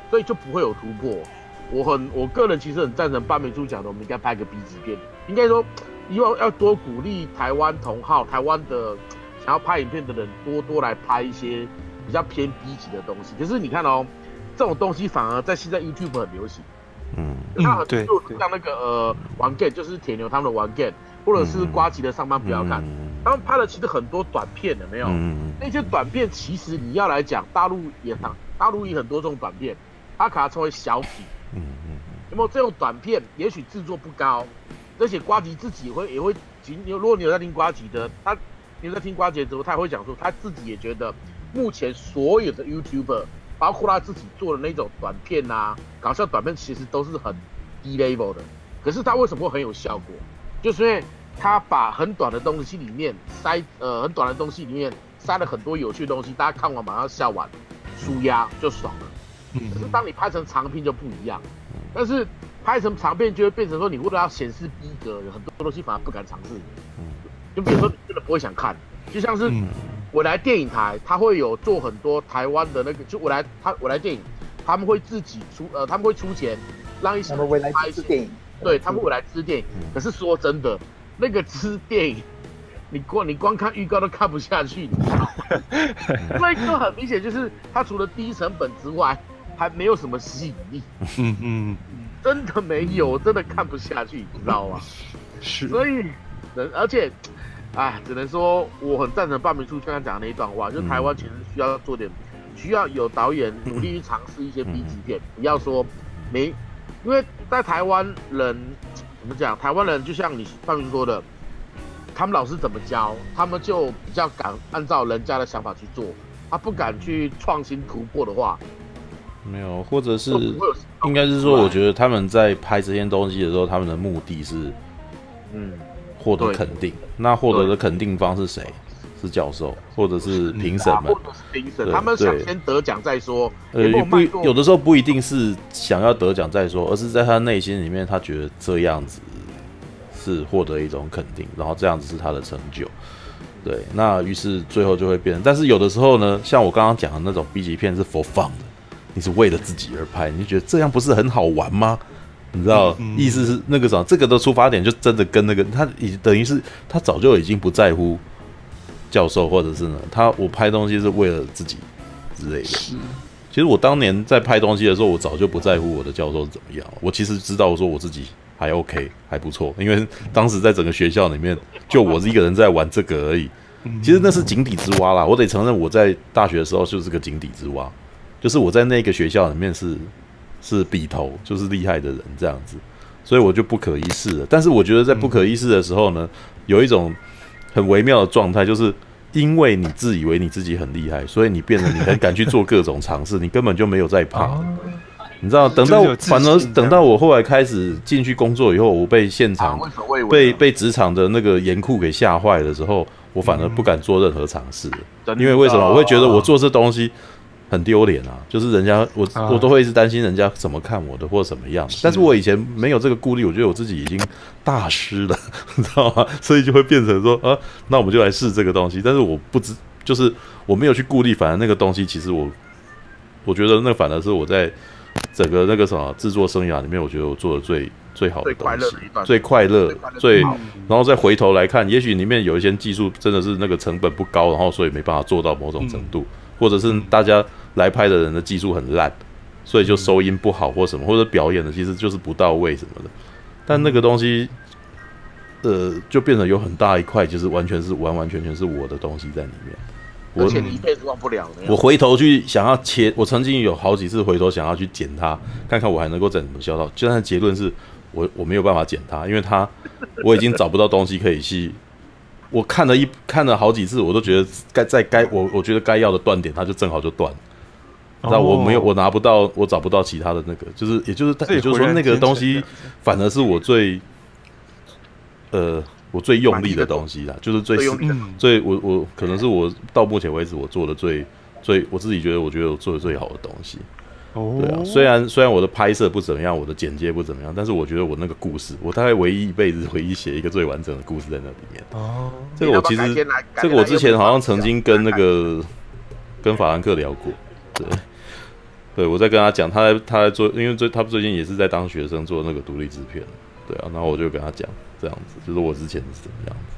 所以就不会有突破。我很我个人其实很赞成八美珠讲的，我们应该拍个 B 级片，应该说以后要多鼓励台湾同好，台湾的。想要拍影片的人多多来拍一些比较偏 B 级的东西，可是你看哦，这种东西反而在现在 YouTube 很流行。嗯，那很多像那个呃玩 game 就是铁牛他们的玩 game，或者是瓜吉的上班不要看，他们拍了其实很多短片的，没有？那些短片其实你要来讲，大陆也大大陆也很多这种短片，它可能称为小品。嗯嗯，有没有这种短片？也许制作不高，而且瓜吉自己会也会，你如果你有在听瓜吉的，他。你在听瓜吉的时候，他也会讲说，他自己也觉得，目前所有的 YouTuber，包括他自己做的那种短片啊，搞笑短片，其实都是很低 level 的。可是他为什么会很有效果？就是因为他把很短的东西里面塞，呃，很短的东西里面塞了很多有趣的东西，大家看完马上笑完，舒压就爽了。可是当你拍成长片就不一样，但是拍成长片就会变成说，你为了要显示逼格，有很多东西反而不敢尝试。就比如说，你真的不会想看，就像是我来电影台，他会有做很多台湾的那个，就我来他我来电影，他们会自己出呃，他们会出钱让一些人拍一些电影，对，他们会来支电影。可是说真的，那个支电影，你光你光看预告都看不下去，你知道吗？所以就很明显，就是他除了低成本之外，还没有什么吸引力。嗯嗯，真的没有，真的看不下去，你知道吗？[LAUGHS] 是，所以，而且。哎，只能说我很赞成半明叔刚刚讲的那一段话，就台湾其实需要做点，需要有导演努力去尝试一些 B 级片，不要说没，因为在台湾人怎么讲，台湾人就像你半明说的，他们老师怎么教，他们就比较敢按照人家的想法去做，他不敢去创新突破的话，没有，或者是应该是说，我觉得他们在拍这些东西的时候，他们的目的是，嗯。获得肯定，那获得的肯定方是谁？是教授，或者是评审们？评审，他们想先得奖再说。呃，不，有的时候不一定是想要得奖再说，而是在他内心里面，他觉得这样子是获得一种肯定，然后这样子是他的成就。对，那于是最后就会变。但是有的时候呢，像我刚刚讲的那种 B 级片是 for fun 的，你是为了自己而拍，你就觉得这样不是很好玩吗？你知道，意思是那个什么，这个的出发点就真的跟那个他已等于是他早就已经不在乎教授，或者是呢，他我拍东西是为了自己之类的。是，其实我当年在拍东西的时候，我早就不在乎我的教授是怎么样。我其实知道，我说我自己还 OK，还不错，因为当时在整个学校里面，就我是一个人在玩这个而已。其实那是井底之蛙啦，我得承认，我在大学的时候就是个井底之蛙，就是我在那个学校里面是。是笔头，就是厉害的人这样子，所以我就不可一世了。但是我觉得在不可一世的时候呢，有一种很微妙的状态，就是因为你自以为你自己很厉害，所以你变得你很敢去做各种尝试，[LAUGHS] 你根本就没有在怕。你知道，等到反而等到我后来开始进去工作以后，我被现场被被职场的那个严酷给吓坏的时候，我反而不敢做任何尝试，因为为什么？我会觉得我做这东西。很丢脸啊！就是人家我我都会一直担心人家怎么看我的或者怎么样，但是我以前没有这个顾虑，我觉得我自己已经大师了，[LAUGHS] 你知道吗？所以就会变成说啊，那我们就来试这个东西。但是我不知，就是我没有去顾虑，反而那个东西其实我我觉得那反而是我在整个那个什么制作生涯里面，我觉得我做的最最好的东西，最快乐，最然后再回头来看，也许里面有一些技术真的是那个成本不高，然后所以没办法做到某种程度，或者是大家。来拍的人的技术很烂，所以就收音不好或什么，或者表演的其实就是不到位什么的。但那个东西，呃，就变成有很大一块，就是完全是完完全全是我的东西在里面。而且你一辈子忘不了。我回头去想要切，我曾经有好几次回头想要去剪它，看看我还能够怎么消到。就但是结论是我我没有办法剪它，因为它 [LAUGHS] 我已经找不到东西可以去。我看了一看了好几次，我都觉得该在该我我觉得该要的断点，它就正好就断。那我没有，我拿不到，我找不到其他的那个，就是也就是也就是说那个东西，反而是我最呃我最用力的东西啦，就是最最我我可能是我到目前为止我做的最最我自己觉得我觉得我做的最好的东西。哦，对啊，虽然虽然我的拍摄不怎么样，我的剪接不怎么样，但是我觉得我那个故事，我大概唯一一辈子唯一写一个最完整的故事在那里面。哦，这个我其实这个我之前好像曾经跟那个跟法兰克聊过，对，对我在跟他讲，他在他在做，因为最他最近也是在当学生做那个独立制片，对啊，然后我就跟他讲这样子，就是我之前是怎么样子。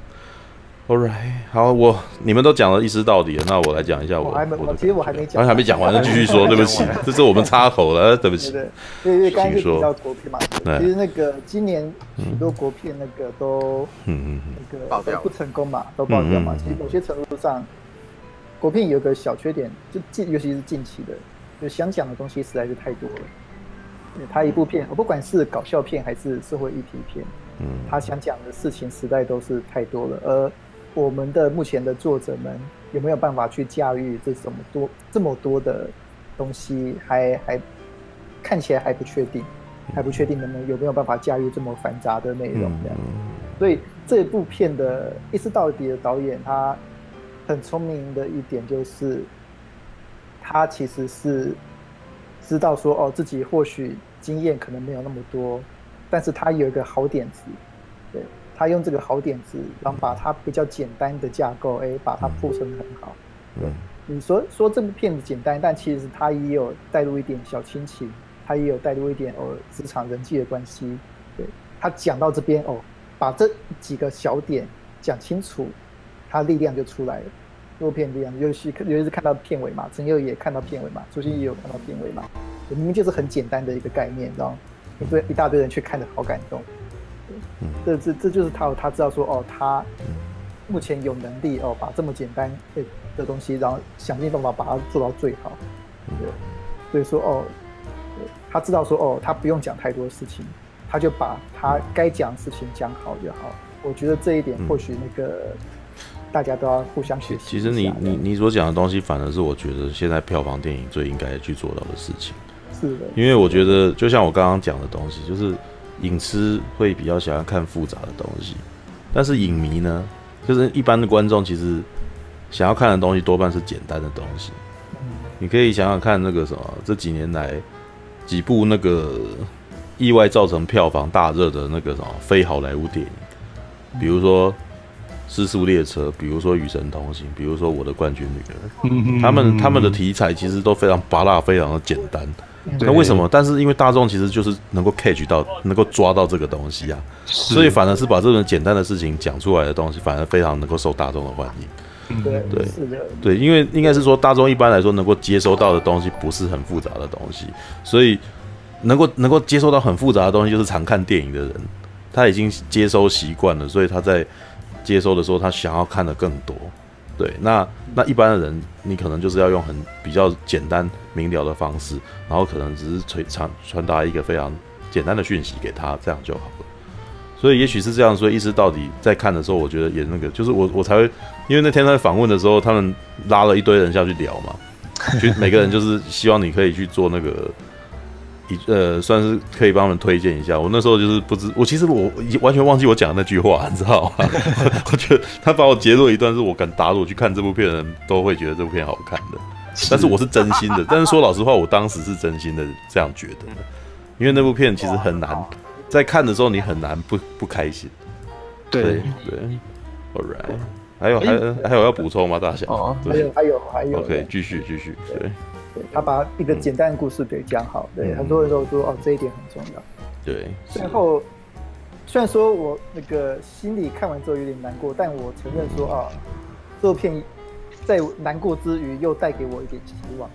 All right，好，我你们都讲了一知到底了，那我来讲一下我。我其实我还没讲，还没讲完，那继续说，[LAUGHS] 对不起，[LAUGHS] 这是我们插口了，对不起。对对，因为刚刚就提到国片嘛，其实那个今年许多国片那个都，嗯嗯那个都不成功嘛，都爆掉嘛。其实某些程度上，国片有个小缺点，就近尤其是近期的，就想讲的东西实在是太多了。他一部片，我不管是搞笑片还是社会议题片，嗯，他想讲的事情实在都是太多了，而。我们的目前的作者们有没有办法去驾驭这这么多这么多的东西？还还看起来还不确定，还不确定能不能有没有办法驾驭这么繁杂的内容这样。所以这部片的一尸到底的导演，他很聪明的一点就是，他其实是知道说哦，自己或许经验可能没有那么多，但是他有一个好点子，对。他用这个好点子，然后把它比较简单的架构，哎，把它铺成很好。对，你说说这部片子简单，但其实他也有带入一点小亲情，他也有带入一点哦职场人际的关系。对，他讲到这边哦，把这几个小点讲清楚，他力量就出来了。这部片这样，尤其尤其是看到片尾嘛，陈佑也看到片尾嘛，朱星也有看到片尾嘛，明明就是很简单的一个概念，然后一堆一大堆人去看的好感动。这这这就是他，他知道说哦，他目前有能力哦，把这么简单的东西，然后想尽办法把它做到最好。对，所以说哦，他知道说哦，他不用讲太多事情，他就把他该讲的事情讲好就好。我觉得这一点或许那个大家都要互相学习。其实你你你所讲的东西，反而是我觉得现在票房电影最应该去做到的事情。是的，因为我觉得就像我刚刚讲的东西，就是。影痴会比较喜欢看复杂的东西，但是影迷呢，就是一般的观众，其实想要看的东西多半是简单的东西。你可以想想看，那个什么，这几年来几部那个意外造成票房大热的那个什么非好莱坞电影，比如说《失速列车》，比如说《与神同行》，比如说《我的冠军女儿》，他们他们的题材其实都非常芭乐，非常的简单。那为什么？但是因为大众其实就是能够 catch 到，能够抓到这个东西啊，所以反而是把这种简单的事情讲出来的东西，反而非常能够受大众的欢迎。对对对，因为应该是说大众一般来说能够接收到的东西不是很复杂的东西，所以能够能够接收到很复杂的东西，就是常看电影的人，他已经接收习惯了，所以他在接收的时候，他想要看的更多。对，那那一般的人，你可能就是要用很比较简单明了的方式，然后可能只是传传传达一个非常简单的讯息给他，这样就好了。所以也许是这样，所以一尸到底在看的时候，我觉得也那个，就是我我才会，因为那天在访问的时候，他们拉了一堆人下去聊嘛，就每个人就是希望你可以去做那个。一呃，算是可以帮他们推荐一下。我那时候就是不知，我其实我完全忘记我讲的那句话，[LAUGHS] 你知道吗？[LAUGHS] 我觉得他把我截录一段，是我敢打赌去看这部片的人都会觉得这部片好看的。但是我是真心的，但是说老实话，我当时是真心的这样觉得的，因为那部片其实很难，在看的时候你很难不不开心。对对，All right，还有还有还有要补充吗？大小？哦，还有还有还有，OK，继续继续，对。对，他把一个简单的故事给讲好，嗯、对，很多人都说哦，这一点很重要。对，然后虽然说我那个心里看完之后有点难过，但我承认说啊，这部片在难过之余又带给我一点希望。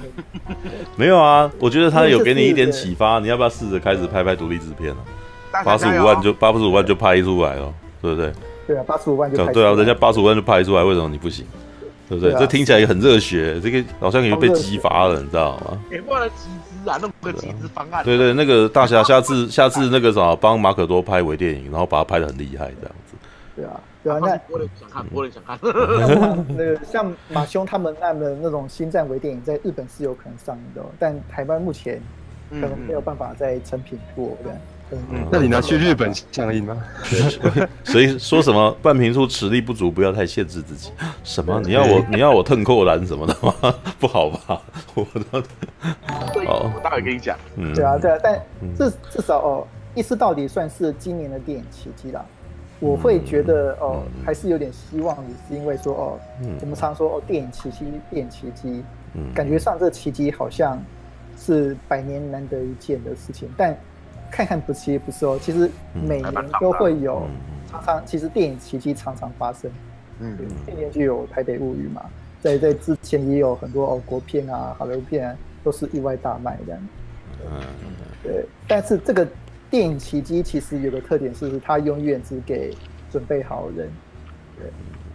[LAUGHS] 没有啊，我觉得他有给你一点启发，你要不要试着开始拍拍独立制片呢？八十五万就八十五万就拍出来了，对不对？对啊，八十五万就拍出来。对啊，人家八十五万就拍出来，为什么你不行？对不对？这听起来也很热血，这个好像也被激发了，你知道吗？给过了集资啊，弄个集资方案。对对，那个大侠下次下次那个啥，帮马可多拍微电影，然后把它拍的很厉害，这样子。对啊，对啊，那我也想看，我也想看。[LAUGHS] 那个像马兄他们那的那种星战微电影，在日本是有可能上映的，但台湾目前可能没有办法在成品播的。嗯，那你拿去日本上映吗？所以说什么半瓶醋实力不足，不要太限制自己。什么？你要我你要我腾扣篮什么的吗？[LAUGHS] 不好吧？我都哦，我待会跟你讲。嗯，对啊，对啊，但至至少哦，一丝到底算是今年的电影奇迹了。我会觉得哦，还是有点希望，也是因为说哦，我们常说哦，电影奇迹，电影奇迹，感觉上这奇迹好像是百年难得一见的事情，但。看看不奇不是哦，其实每年都会有，常常其实电影奇迹常常发生。嗯，今年就有《台北物语》嘛，在在之前也有很多哦国片啊、好莱坞片啊，都是意外大卖这样。嗯，对。但是这个电影奇迹其实有个特点是，它永远只给准备好人。对，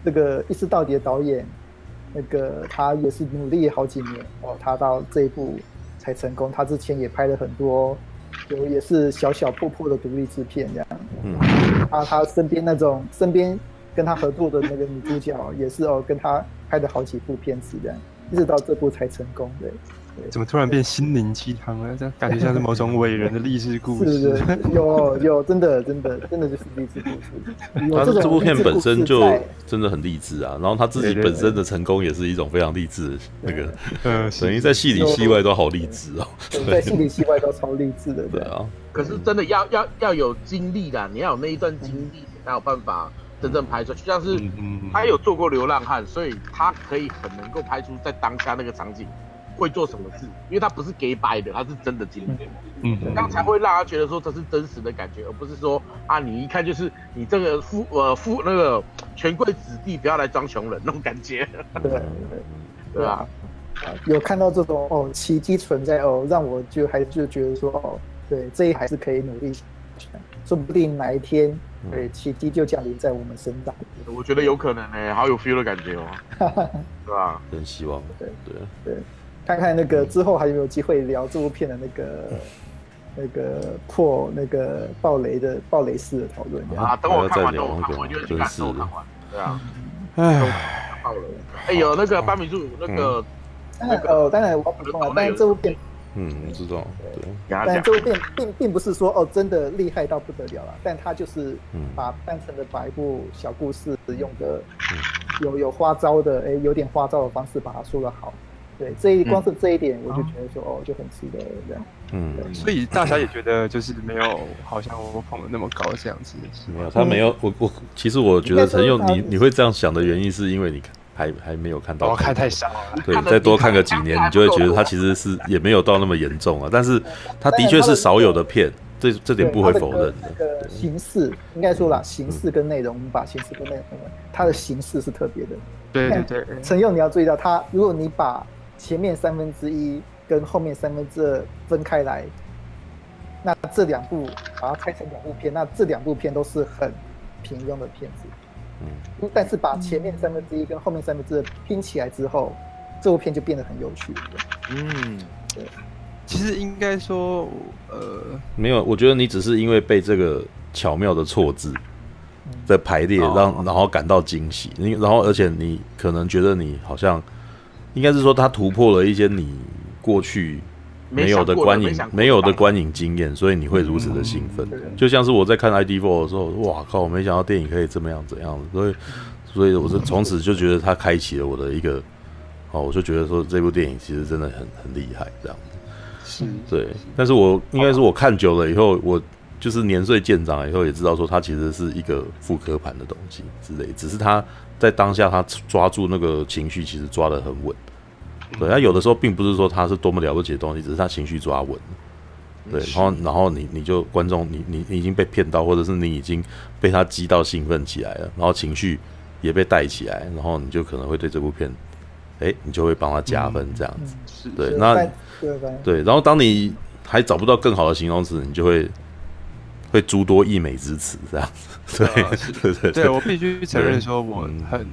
这个一丝到底的导演，那个他也是努力好几年哦，他到这一部才成功。他之前也拍了很多。有也是小小破破的独立制片这样，嗯，啊他身边那种身边跟他合作的那个女主角也是哦，跟他拍的好几部片子这样，一直到这部才成功的。怎么突然变心灵鸡汤了？这样感觉像是某种伟人的励志故事。[LAUGHS] 是是，有有真的真的真的就是励志故事。但是这部片本身就真的很励志啊，然后他自己本身的成功也是一种非常励志的那个，嗯，等于在戏里戏外都好励志哦。在戏里戏外都超励志的。[LAUGHS] 对啊。可是真的要要要有经历的，你要有那一段经历，才有办法真正拍出来。就像是他有做过流浪汉，所以他可以很能够拍出在当下那个场景。会做什么事？因为他不是给摆的，他是真的经典。嗯，这样才会让他觉得说这是真实的感觉，而不是说啊，你一看就是你这个富呃富那个权贵子弟不要来装穷人那种感觉。[LAUGHS] 对对对啊，有看到这种哦奇迹存在哦，让我就还就觉得说哦，对，这一还是可以努力，说不定哪一天对奇迹就降临在我们身上。我觉得有可能哎，好有 feel 的感觉哦，[LAUGHS] 是吧？真希望。对对对。看看那个之后还有没有机会聊这部片的那个那个破那个爆雷的爆雷式的讨论啊！等我看完之后，我就去感受看完。对啊，哎，爆雷！哎有那个班米柱那个那个，当然我补充了，但是这部片，嗯，我知道，对，但这部片并并不是说哦真的厉害到不得了了，但他就是把单纯的把一部小故事用的有有花招的，哎，有点花招的方式把它说的好。对，这一光是这一点，我就觉得说，哦，就很值得这样。嗯，所以大侠也觉得就是没有，好像我捧的那么高这样子。没有，他没有。我我其实我觉得陈佑，你你会这样想的原因，是因为你还还没有看到。我看太少了。对，再多看个几年，你就会觉得他其实是也没有到那么严重啊。但是他的确是少有的片，这这点不会否认的。那个形式应该说啦，形式跟内容，我们把形式跟内容，它的形式是特别的。对对对。陈佑，你要注意到，他如果你把前面三分之一跟后面三分之二分开来，那这两部把它拆成两部片，那这两部片都是很平庸的片子。嗯，但是把前面三分之一跟后面三分之二拼起来之后，这部片就变得很有趣。嗯，对。其实应该说，呃，没有，我觉得你只是因为被这个巧妙的错字的排列让然后感到惊喜，你然后而且你可能觉得你好像。应该是说，他突破了一些你过去没有的观影、没有的观影经验，所以你会如此的兴奋。就像是我在看 idfor 的时候，哇靠！我没想到电影可以这么样怎样，所以，所以我是从此就觉得他开启了我的一个，哦，我就觉得说这部电影其实真的很很厉害，这样子。是，对。但是我应该是我看久了以后，我就是年岁渐长以后，也知道说它其实是一个复刻盘的东西之类，只是他。在当下，他抓住那个情绪，其实抓得很稳。对，他有的时候并不是说他是多么了不起的东西，只是他情绪抓稳。对，然后然后你你就观众，你你你已经被骗到，或者是你已经被他激到兴奋起来了，然后情绪也被带起来，然后你就可能会对这部片，哎，你就会帮他加分这样子。对，那对，然后当你还找不到更好的形容词，你就会。会诸多溢美之词这样子，对对 [LAUGHS] 对，对我必须承认说我很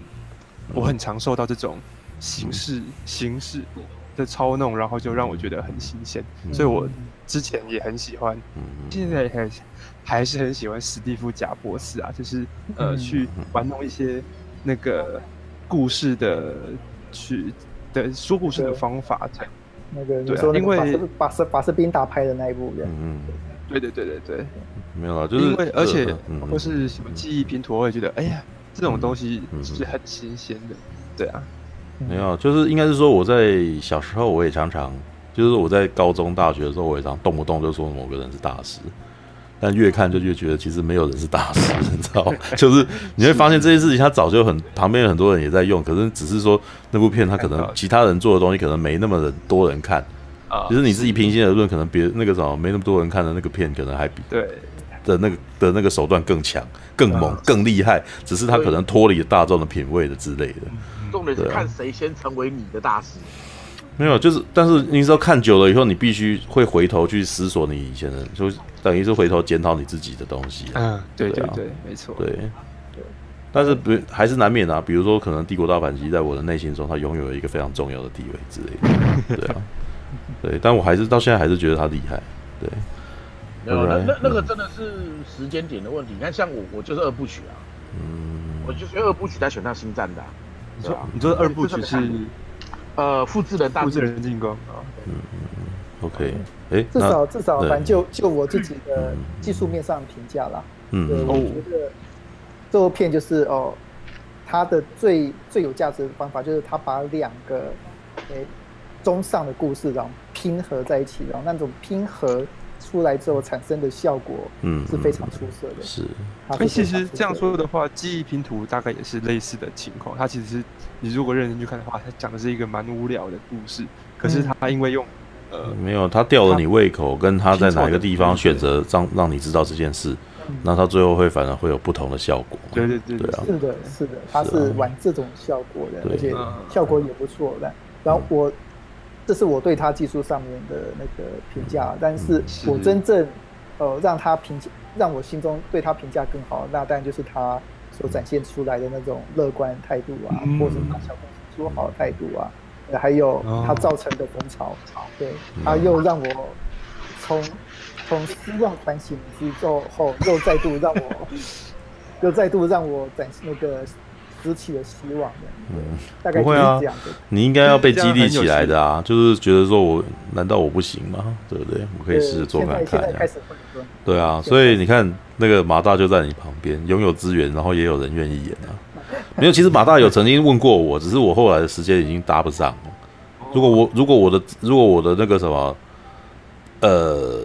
我很常受到这种形式、嗯、形式的操弄，然后就让我觉得很新鲜，嗯、所以我之前也很喜欢，嗯、现在也很还是很喜欢史蒂夫贾博士啊，就是呃去玩弄一些那个故事的去的说故事的方法，这样。那个你说那个法斯法斯法斯宾达拍的那一部，嗯，对对对对对，没有啊，就是因为而且或是什么记忆拼图，我也觉得哎呀，这种东西是很新鲜的，对啊，没有，就是应该是说我在小时候我也常常，就是我在高中大学的时候我也常动不动就说某个人是大师。但越看就越觉得，其实没有人是大师，[LAUGHS] 你知道吗？就是你会发现这件事情，他早就很旁边有很多人也在用，可是只是说那部片他可能其他人做的东西可能没那么的多人看。啊，其实你自己平心而论，可能别那个什么没那么多人看的那个片，可能还比对的那个的那个手段更强、更猛、更厉害。只是他可能脱离了大众的品味的之类的。重点是看谁先成为你的大师。没有，就是，但是你知道看久了以后，你必须会回头去思索你以前的，就等于是回头检讨你自己的东西。嗯，对对对，没错。对，但是不还是难免啊。比如说，可能《帝国大反击》在我的内心中，它拥有了一个非常重要的地位之类的。[LAUGHS] 对啊，对，但我还是到现在还是觉得他厉害。对，没有，那那那个真的是时间点的问题。你看，像我，我就是二部曲啊。嗯，我就是二部曲才选到星战的。你说，你说二部曲是？呃，复制人大复制人进攻啊，嗯嗯，OK，哎，至少至少，反正就就我自己的技术面上评价啦，嗯，我觉得这部片就是哦，它的最最有价值的方法就是它把两个哎中上的故事然后拼合在一起，然后那种拼合。出来之后产生的效果，嗯，是非常出色的。是，哎，其实这样说的话，记忆拼图大概也是类似的情况。它其实是，你如果认真去看的话，它讲的是一个蛮无聊的故事。可是它因为用，呃，没有，它吊了你胃口，跟它在哪个地方选择让让你知道这件事，那它最后会反而会有不同的效果。对对对，对啊，是的，是的，它是玩这种效果的，而且效果也不错的。然后我。这是我对他技术上面的那个评价，但是我真正，呃，让他评价，让我心中对他评价更好，那当然就是他所展现出来的那种乐观态度啊，或者他小公司做好的态度啊，还有他造成的风潮，对，他又让我从从失望反省之后，又再度让我，[LAUGHS] 又再度让我展现那个。支起了希望的，嗯，大概不会啊，你应该要被激励起来的啊，就是觉得说我难道我不行吗？对不对？我可以试着做看看。对啊，所以你看那个马大就在你旁边，拥有资源，然后也有人愿意演啊。[LAUGHS] 没有，其实马大有曾经问过我，只是我后来的时间已经搭不上了。如果我如果我的如果我的那个什么，呃，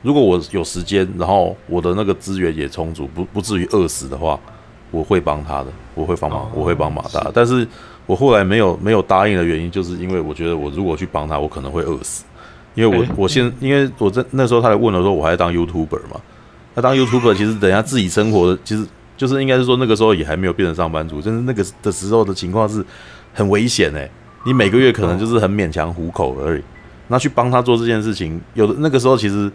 如果我有时间，然后我的那个资源也充足，不不至于饿死的话。我会帮他的，我会帮忙，我会帮马大，是。但是我后来没有没有答应的原因，就是因为我觉得我如果去帮他，我可能会饿死，因为我、欸、我现因为我在那时候他来问的时候，我还在当 YouTuber 嘛，那当 YouTuber 其实等下自己生活的，其实就是应该是说那个时候也还没有变成上班族，就是那个的时候的情况是很危险哎，你每个月可能就是很勉强糊口而已，那去帮他做这件事情，有的那个时候其实。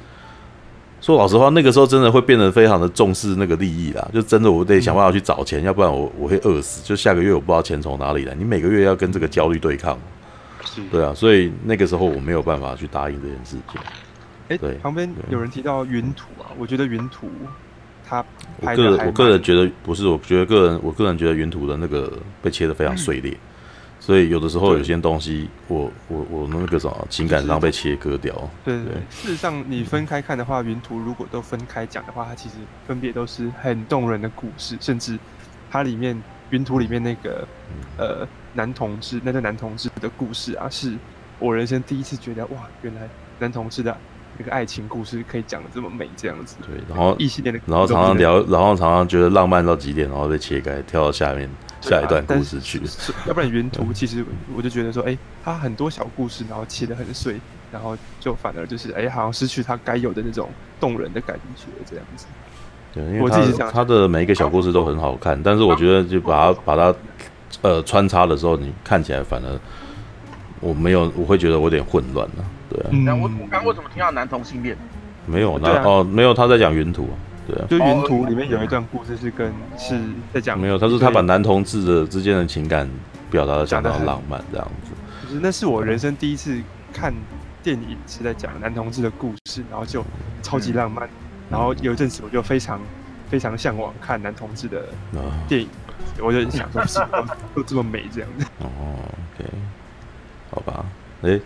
说老实话，那个时候真的会变得非常的重视那个利益啦，就真的我得想办法去找钱，要不然我我会饿死。就下个月我不知道钱从哪里来，你每个月要跟这个焦虑对抗，对啊，所以那个时候我没有办法去答应这件事情。哎，对，旁边有人提到云图啊，我觉得云图他我个人我个人觉得不是，我觉得个人我个人觉得云图的那个被切的非常碎裂。所以有的时候有些东西我，我我我那个什么情感上被切割掉。对对，对，事实上你分开看的话，云图如果都分开讲的话，它其实分别都是很动人的故事，甚至它里面云图里面那个呃男同志那个男同志的故事啊，是我人生第一次觉得哇，原来男同志的那个爱情故事可以讲的这么美这样子。对，然后异性恋的，然后常常聊，然后常常觉得浪漫到极点，然后被切开跳到下面。下一段故事去，要不然云图其实我就觉得说，哎、欸，它很多小故事，然后切得很碎，然后就反而就是，哎、欸，好像失去它该有的那种动人的感觉这样子。对，因为他他的每一个小故事都很好看，但是我觉得就把它把它呃穿插的时候，你看起来反而我没有，我会觉得我有点混乱了。对啊，嗯、我我刚刚为什么听到男同性恋？没有，那、啊、哦没有，他在讲云图。对啊，就云图里面有一段故事是跟是在讲，没有，他说他把男同志的之间的情感表达的相当浪漫这样子。就是那是我人生第一次看电影是在讲男同志的故事，然后就超级浪漫，嗯、然后有一阵子我就非常非常向往看男同志的电影，啊、我就想说是都这么美这样子。[LAUGHS] 哦，OK，好吧，哎、欸，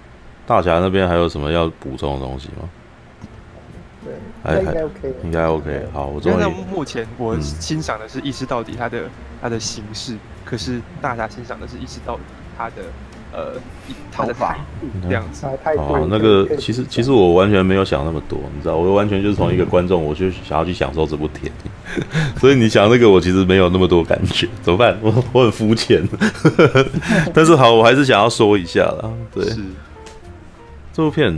大侠那边还有什么要补充的东西吗？对，应该 OK，应该 OK。好，我终于。目前我欣赏的是意识到底它的它的形式，可是大家欣赏的是意识到底它的呃它的法这样子。哦，那个其实其实我完全没有想那么多，你知道，我完全就是从一个观众，我就想要去享受这部电影。[LAUGHS] 所以你想那个，我其实没有那么多感觉，怎么办？我我很肤浅。[LAUGHS] 但是好，我还是想要说一下啦。对，这部片。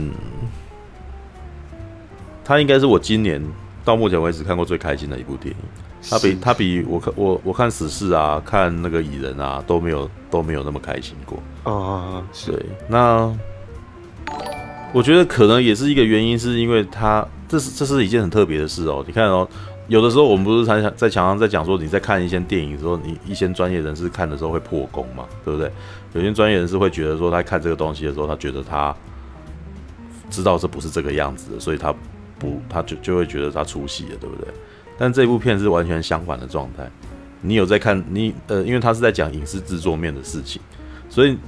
它应该是我今年到目前为止看过最开心的一部电影。它比它比我看我我看死侍啊，看那个蚁人啊都没有都没有那么开心过。啊，对。那我觉得可能也是一个原因，是因为它这是这是一件很特别的事哦。你看哦，有的时候我们不是常常在墙上在讲说，你在看一些电影的时候，你一些专业人士看的时候会破功嘛，对不对？有些专业人士会觉得说，他看这个东西的时候，他觉得他知道这不是这个样子的，所以他。不，他就就会觉得他出戏了，对不对？但这部片是完全相反的状态。你有在看你呃，因为他是在讲影视制作面的事情，所以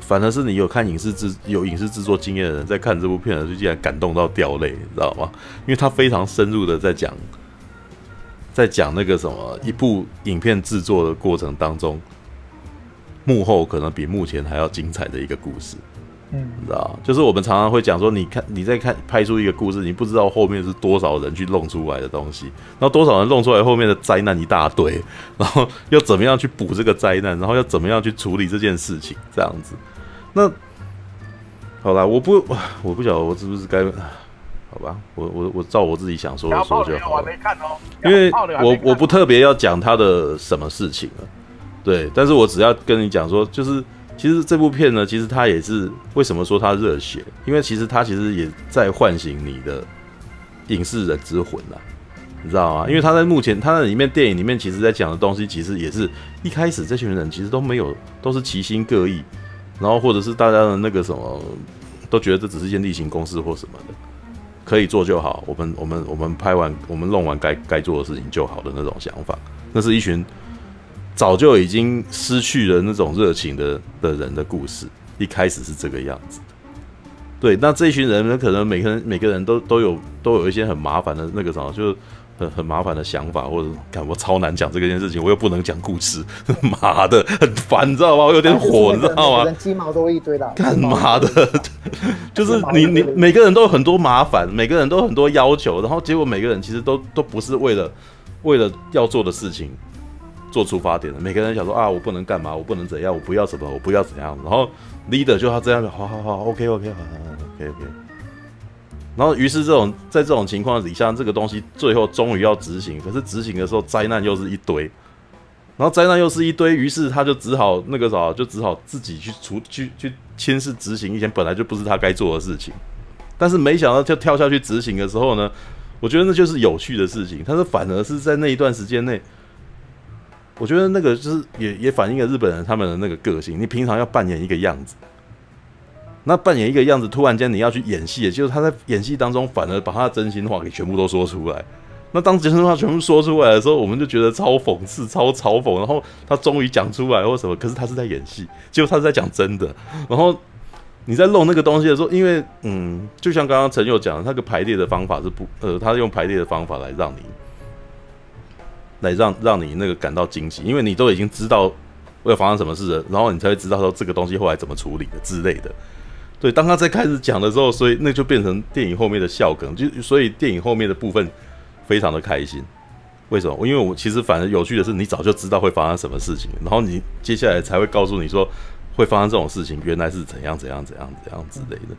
反而是你有看影视制有影视制作经验的人在看这部片的时候，竟然感动到掉泪，你知道吗？因为他非常深入的在讲，在讲那个什么一部影片制作的过程当中，幕后可能比幕前还要精彩的一个故事。嗯，你知道，就是我们常常会讲说，你看你在看拍出一个故事，你不知道后面是多少人去弄出来的东西，然后多少人弄出来后面的灾难一大堆，然后要怎么样去补这个灾难，然后要怎么样去处理这件事情，这样子。那好啦，我不，我不晓得我是不是该，好吧，我我我照我自己想说的说就好了，因为我我不特别要讲他的什么事情了，对，但是我只要跟你讲说，就是。其实这部片呢，其实它也是为什么说它热血？因为其实它其实也在唤醒你的影视人之魂呐，你知道吗？因为他在目前他在里面电影里面，其实在讲的东西，其实也是一开始这群人其实都没有，都是其心各异，然后或者是大家的那个什么，都觉得这只是一件例行公事或什么的，可以做就好，我们我们我们拍完我们弄完该该做的事情就好的那种想法，那是一群。早就已经失去了那种热情的的人的故事，一开始是这个样子。对，那这一群人呢，可能每个人每个人都都有都有一些很麻烦的那个什么，就是很很麻烦的想法，或者看我超难讲这个件事情，我又不能讲故事，[LAUGHS] 妈的，很烦，你知道吗？我有点火，你知道吗？鸡毛都一堆的，干嘛的？就是你你每个人都有很多麻烦，每个人都有很多要求，然后结果每个人其实都都不是为了为了要做的事情。做出发点的，每个人想说啊，我不能干嘛，我不能怎样，我不要什么，我不要怎样。然后 leader 就要这样，好好好，OK OK，好好好，OK OK。然后于是这种在这种情况底下，这个东西最后终于要执行，可是执行的时候灾难又是一堆，然后灾难又是一堆，于是他就只好那个啥，就只好自己去出去去亲自执行一些本来就不是他该做的事情。但是没想到就跳下去执行的时候呢，我觉得那就是有趣的事情，他是反而是在那一段时间内。我觉得那个就是也也反映了日本人他们的那个个性。你平常要扮演一个样子，那扮演一个样子，突然间你要去演戏，也就是他在演戏当中反而把他的真心话给全部都说出来。那当真心话全部说出来的时候，我们就觉得超讽刺、超嘲讽。然后他终于讲出来或什么，可是他是在演戏，结果他是在讲真的。然后你在弄那个东西的时候，因为嗯，就像刚刚陈佑讲的，那个排列的方法是不呃，他用排列的方法来让你。来让让你那个感到惊喜，因为你都已经知道会发生什么事了，然后你才会知道说这个东西后来怎么处理的之类的。对，当他在开始讲的时候，所以那就变成电影后面的笑梗，就所以电影后面的部分非常的开心。为什么？因为我其实反而有趣的是，你早就知道会发生什么事情，然后你接下来才会告诉你说会发生这种事情，原来是怎样怎样怎样怎样之类的。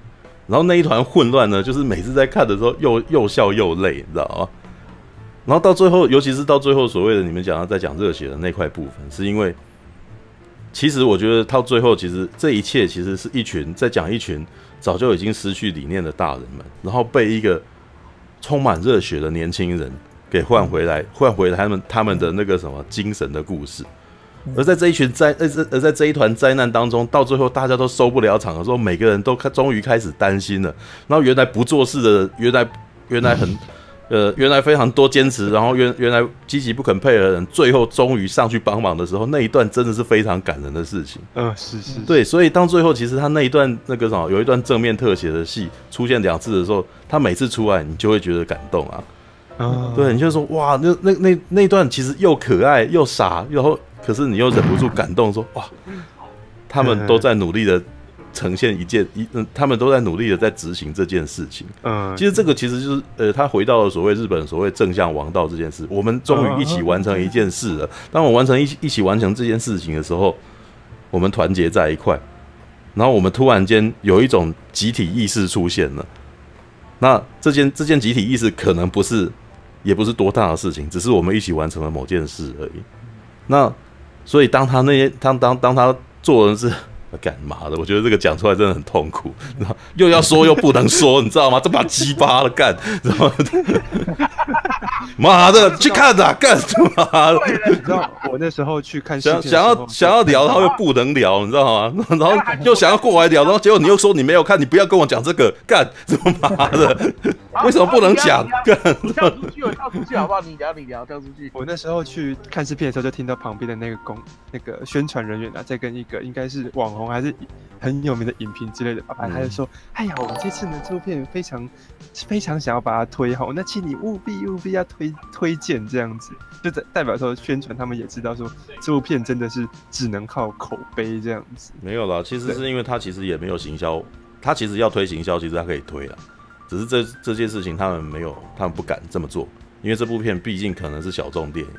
然后那一团混乱呢，就是每次在看的时候又又笑又泪，你知道吗？然后到最后，尤其是到最后，所谓的你们讲的在讲热血的那块部分，是因为其实我觉得到最后，其实这一切其实是一群在讲一群早就已经失去理念的大人们，然后被一个充满热血的年轻人给换回来，换回来他们他们的那个什么精神的故事。而在这一群灾，而而在这一团灾难当中，到最后大家都收不了场的时候，每个人都开终于开始担心了。然后原来不做事的，原来原来很。呃，原来非常多坚持，然后原原来积极不肯配合的人，最后终于上去帮忙的时候，那一段真的是非常感人的事情。嗯，是是，对，所以当最后其实他那一段那个什么，有一段正面特写的戏出现两次的时候，他每次出来你就会觉得感动啊。嗯，对，你就说哇，那那那那段其实又可爱又傻，然后可是你又忍不住感动，说哇，他们都在努力的。呈现一件一嗯，他们都在努力的在执行这件事情。嗯，其实这个其实就是呃，他回到了所谓日本所谓正向王道这件事。我们终于一起完成一件事了。当我完成一一起完成这件事情的时候，我们团结在一块，然后我们突然间有一种集体意识出现了。那这件这件集体意识可能不是，也不是多大的事情，只是我们一起完成了某件事而已。那所以当他那些当当当他做的是。干嘛的？我觉得这个讲出来真的很痛苦，然后又要说又不能说，[LAUGHS] 你知道吗？这把鸡巴了，干，然后妈的去看呐，干什么？你知道我那时候去看，想想要想要聊，然后又不能聊，你知道吗？[LAUGHS] 然后又想要过来聊，然后结果你又说你没有看，你不要跟我讲这个，干什么妈的？为什么不能讲？干，我跳出去，我跳出去好不好？你聊，你聊，跳出去。我那时候去看视频的时候，就听到旁边的那个公那个宣传人员啊，在跟一个应该是网红。还是很有名的影评之类的，爸爸他就说：“哎呀，我们这次呢，这部片非常非常想要把它推好，那请你务必务必要推推荐这样子，就代代表说宣传，他们也知道说这部片真的是只能靠口碑这样子。没有啦，其实是因为他其实也没有行销，他其实要推行销，其实他可以推了，只是这这件事情他们没有，他们不敢这么做，因为这部片毕竟可能是小众电影。”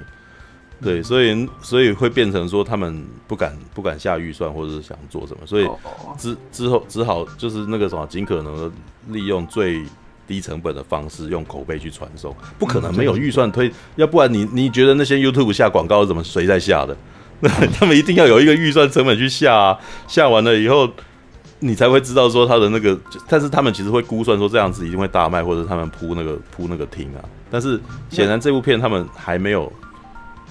对，所以所以会变成说他们不敢不敢下预算，或者是想做什么，所以之之后只好就是那个什么，尽可能的利用最低成本的方式，用口碑去传送。不可能没有预算推，要不然你你觉得那些 YouTube 下广告怎么谁在下的？那他们一定要有一个预算成本去下啊，下完了以后你才会知道说他的那个，但是他们其实会估算说这样子一定会大卖，或者他们铺那个铺那个厅啊。但是显然这部片他们还没有。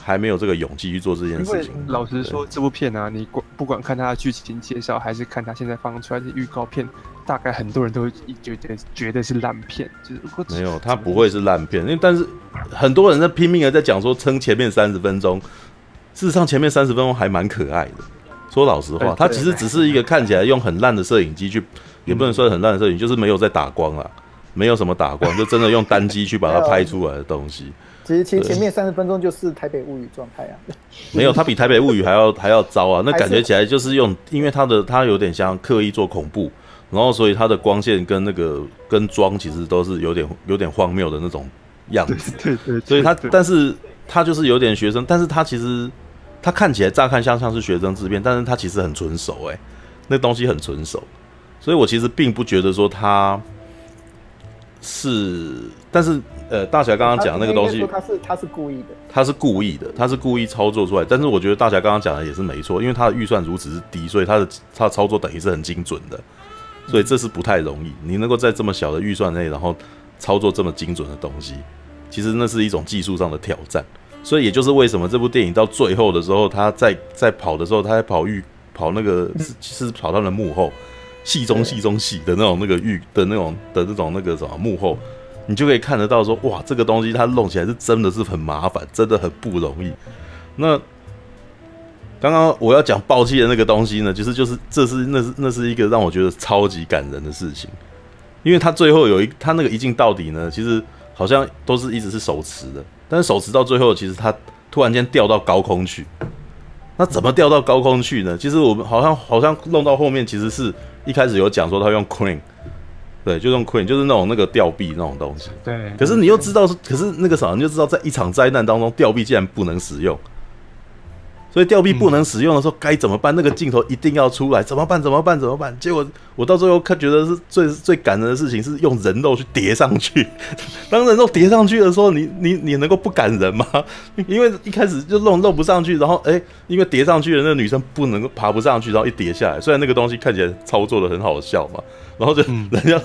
还没有这个勇气去做这件事情。老实说，这部片啊，你管不管看它的剧情介绍，还是看它现在放出来的预告片，大概很多人都会觉得觉得是烂片。就是没有，它不会是烂片，因为但是很多人在拼命的在讲说撑前面三十分钟，事实上前面三十分钟还蛮可爱的。说老实话，它其实只是一个看起来用很烂的摄影机去，也不能说很烂的摄影，就是没有在打光啊，没有什么打光，就真的用单机去把它 [LAUGHS] 拍出来的东西。其实，其实前面三十分钟就是《台北物语》状态啊。没有，它比《台北物语》还要 [LAUGHS] 还要糟啊！那感觉起来就是用，因为它的它有点像刻意做恐怖，然后所以它的光线跟那个跟妆其实都是有点有点荒谬的那种样子。对对。所以它，但是它就是有点学生，但是它其实它看起来乍看像像是学生制片，但是它其实很纯熟哎，那东西很纯熟，所以我其实并不觉得说它是，但是。呃，大侠刚刚讲的那个东西，他是他是故意的，他是故意的，他是故意操作出来。但是我觉得大侠刚刚讲的也是没错，因为他的预算如此之低，所以他的他的操作等于是很精准的，所以这是不太容易。你能够在这么小的预算内，然后操作这么精准的东西，其实那是一种技术上的挑战。所以也就是为什么这部电影到最后的时候，他在在跑的时候，他在跑预跑那个是是跑到了幕后戏中戏中戏的那种那个预的那种的那种那个什么幕后。你就可以看得到说，哇，这个东西它弄起来是真的是很麻烦，真的很不容易。那刚刚我要讲爆气的那个东西呢，其实就是这是那是那是一个让我觉得超级感人的事情，因为他最后有一他那个一镜到底呢，其实好像都是一直是手持的，但是手持到最后，其实他突然间掉到高空去。那怎么掉到高空去呢？其实我们好像好像弄到后面，其实是一开始有讲说他用 crane。对，就用 crane，就是那种那个吊臂那种东西。对。可是你又知道，可是那个啥，你就知道，在一场灾难当中，吊臂竟然不能使用。所以吊臂不能使用的时候该怎么办？那个镜头一定要出来，怎么办？怎么办？怎么办？结果我到最后看，觉得是最最感人的事情是用人肉去叠上去。[LAUGHS] 当人肉叠上去的时候，你你你能够不感人吗？[LAUGHS] 因为一开始就弄弄不上去，然后哎，因为叠上去的那个女生不能够爬不上去，然后一叠下来，虽然那个东西看起来操作的很好笑嘛。然后就人家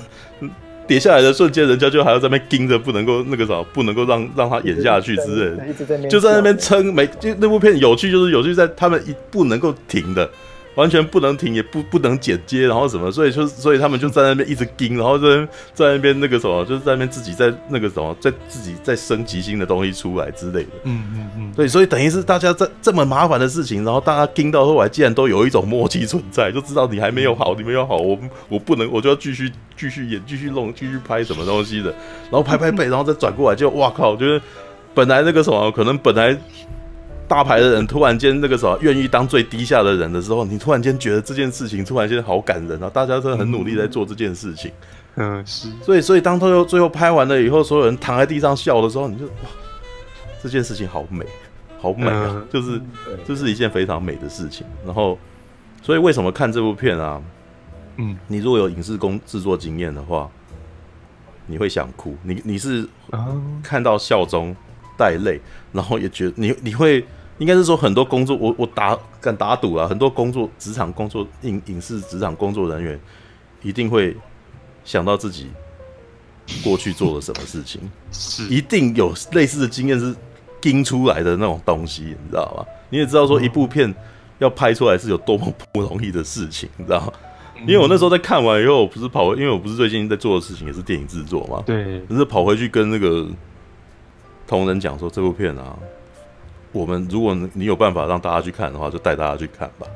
跌下来的瞬间，人家就还要在那边盯着，不能够那个啥，不能够让让他演下去之类的，就在那边撑。没就那部片有趣，就是有趣在他们一不能够停的。完全不能停，也不不能剪接，然后什么，所以就所以他们就在那边一直盯，然后在在那边那个什么，就是在那边自己在那个什么，在自己在升级新的东西出来之类的。嗯嗯嗯。对，所以等于是大家在这么麻烦的事情，然后大家盯到后来，竟然都有一种默契存在，就知道你还没有好，你没有好，我我不能，我就要继续继续演，继续弄，继续拍什么东西的，然后拍拍背，然后再转过来就，就哇靠，就是本来那个什么，可能本来。大牌的人突然间那个时候愿意当最低下的人的时候，你突然间觉得这件事情突然间好感人啊！大家真的很努力在做这件事情，嗯，是。所以，所以当最后最后拍完了以后，所有人躺在地上笑的时候，你就哇，这件事情好美，好美啊！嗯、就是这是一件非常美的事情。然后，所以为什么看这部片啊？嗯，你如果有影视工制作经验的话，你会想哭。你你是看到笑中带泪，然后也觉得你你会。应该是说很多工作，我我打敢打赌啊，很多工作职场工作影影视职场工作人员一定会想到自己过去做了什么事情，是一定有类似的经验是盯出来的那种东西，你知道吗？你也知道说一部片要拍出来是有多么不容易的事情，你知道吗？因为我那时候在看完以后，我不是跑，因为我不是最近在做的事情也是电影制作嘛，对，就是跑回去跟那个同仁讲说这部片啊。我们如果你有办法让大家去看的话，就带大家去看吧。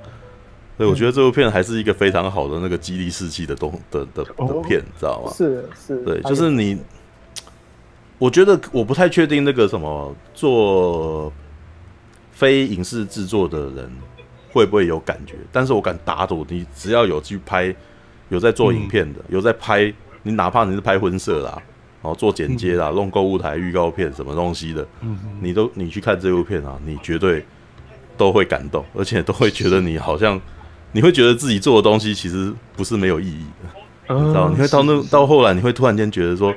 所以我觉得这部片还是一个非常好的那个激励士气的东的的的片，知道吗？是是，对，就是你。我觉得我不太确定那个什么做非影视制作的人会不会有感觉，但是我敢打赌，你只要有去拍，有在做影片的，有在拍，你哪怕你是拍婚摄啦。然后做剪接啦，弄购物台预告片什么东西的，你都你去看这部片啊，你绝对都会感动，而且都会觉得你好像你会觉得自己做的东西其实不是没有意义的，你知道？你会到那到后来，你会突然间觉得说，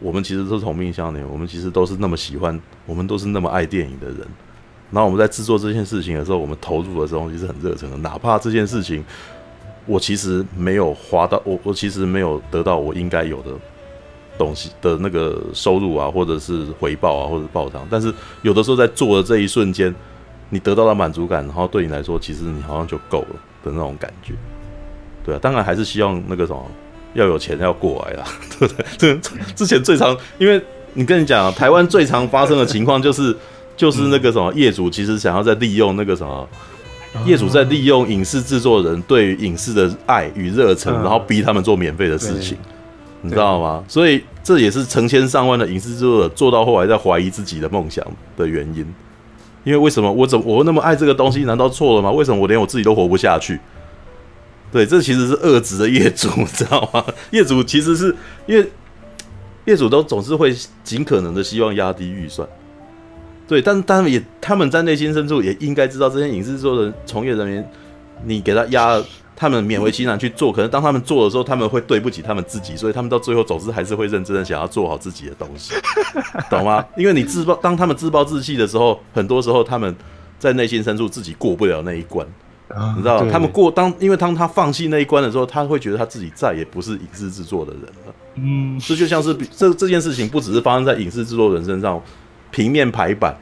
我们其实都是同命相连，我们其实都是那么喜欢，我们都是那么爱电影的人。然后我们在制作这件事情的时候，我们投入的东西是很热忱的，哪怕这件事情我其实没有花到，我我其实没有得到我应该有的。东西的那个收入啊，或者是回报啊，或者报偿，但是有的时候在做的这一瞬间，你得到了满足感，然后对你来说，其实你好像就够了的那种感觉。对啊，当然还是希望那个什么要有钱要过来啦，对不对？这之前最常，因为你跟你讲啊，台湾最常发生的情况就是，就是那个什么业主其实想要在利用那个什么业主在利用影视制作人对于影视的爱与热忱，然后逼他们做免费的事情。你知道吗？所以这也是成千上万的影视制作者做到后来在怀疑自己的梦想的原因。因为为什么我怎么我那么爱这个东西？难道错了吗？为什么我连我自己都活不下去？对，这其实是恶质的业主，你知道吗？[LAUGHS] 业主其实是因为业主都总是会尽可能的希望压低预算。对，但是他们也他们在内心深处也应该知道，这些影视制作的从业人员，你给他压。他们勉为其难去做，可能当他们做的时候，他们会对不起他们自己，所以他们到最后总是还是会认真的想要做好自己的东西，[LAUGHS] 懂吗？因为你自暴，当他们自暴自弃的时候，很多时候他们在内心深处自己过不了那一关，你知道？他们过当，因为当他放弃那一关的时候，他会觉得他自己再也不是影视制作的人了。嗯，这就像是这这件事情不只是发生在影视制作人身上，平面排版、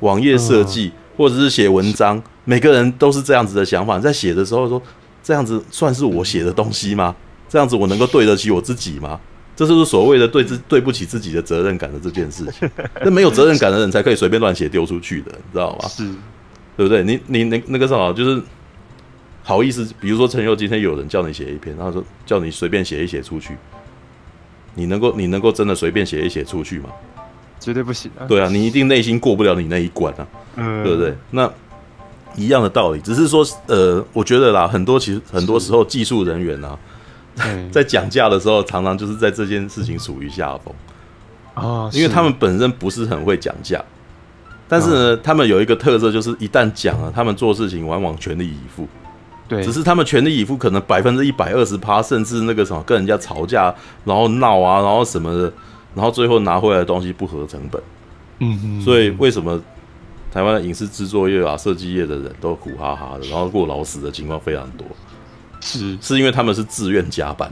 网页设计或者是写文章，每个人都是这样子的想法，在写的时候说。这样子算是我写的东西吗？这样子我能够对得起我自己吗？这就是所谓的对自对不起自己的责任感的这件事情。那没有责任感的人才可以随便乱写丢出去的，你知道吗？是，对不对？你你那那个什么，就是好意思，比如说陈佑今天有人叫你写一篇，然后说叫你随便写一写出去，你能够你能够真的随便写一写出去吗？绝对不行啊！对啊，你一定内心过不了你那一关啊，嗯，对不对？那。一样的道理，只是说，呃，我觉得啦，很多其实很多时候技术人员啊，[LAUGHS] 在讲价的时候，常常就是在这件事情处于下风。啊，因为他们本身不是很会讲价，但是呢，他们有一个特色，就是一旦讲了，他们做事情往往全力以赴，对，只是他们全力以赴，可能百分之一百二十趴，甚至那个什么跟人家吵架，然后闹啊，然后什么的，然后最后拿回来的东西不合成本，嗯嗯，所以为什么？台湾的影视制作业啊，设计业的人都苦哈哈的，然后过劳死的情况非常多，是是因为他们是自愿加班，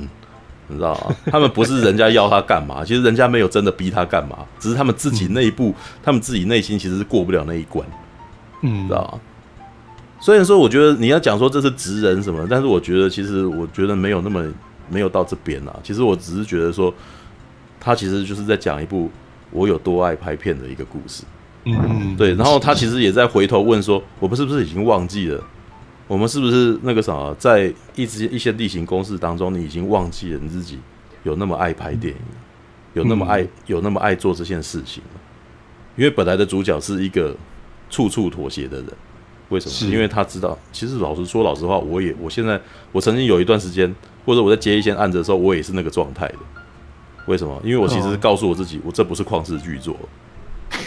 你知道吗？他们不是人家要他干嘛，[LAUGHS] 其实人家没有真的逼他干嘛，只是他们自己内部，嗯、他们自己内心其实是过不了那一关，嗯，知道吗？虽然说，我觉得你要讲说这是职人什么，但是我觉得其实我觉得没有那么没有到这边啊。其实我只是觉得说，他其实就是在讲一部我有多爱拍片的一个故事，嗯，对。然后他其实也在回头问说，我们是不是已经忘记了？我们是不是那个啥，在一直一些例行公事当中，你已经忘记了你自己有那么爱拍电影，有那么爱有那么爱做这件事情？因为本来的主角是一个处处妥协的人，为什么？因为他知道，其实老实说，老实话，我也我现在我曾经有一段时间，或者我在接一些案子的时候，我也是那个状态的。为什么？因为我其实告诉我自己，我这不是旷世巨作。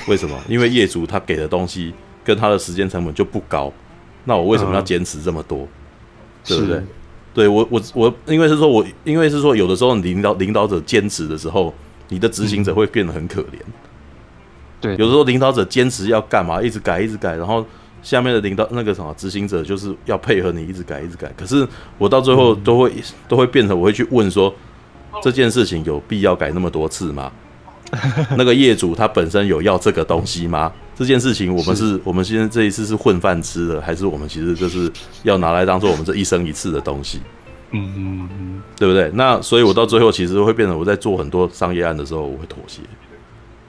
为什么？[LAUGHS] 因为业主他给的东西跟他的时间成本就不高。那我为什么要坚持这么多？嗯、对不对？对我我我，因为是说我因为是说，有的时候领导领导者坚持的时候，你的执行者会变得很可怜。对，有的时候领导者坚持要干嘛，一直改一直改，然后下面的领导那个什么执行者就是要配合你一直改一直改。可是我到最后都会、嗯、都会变成我会去问说，这件事情有必要改那么多次吗？[LAUGHS] 那个业主他本身有要这个东西吗？这件事情我们是，是我们现在这一次是混饭吃的，还是我们其实就是要拿来当做我们这一生一次的东西？嗯嗯嗯，对不对？那所以，我到最后其实会变成我在做很多商业案的时候，我会妥协。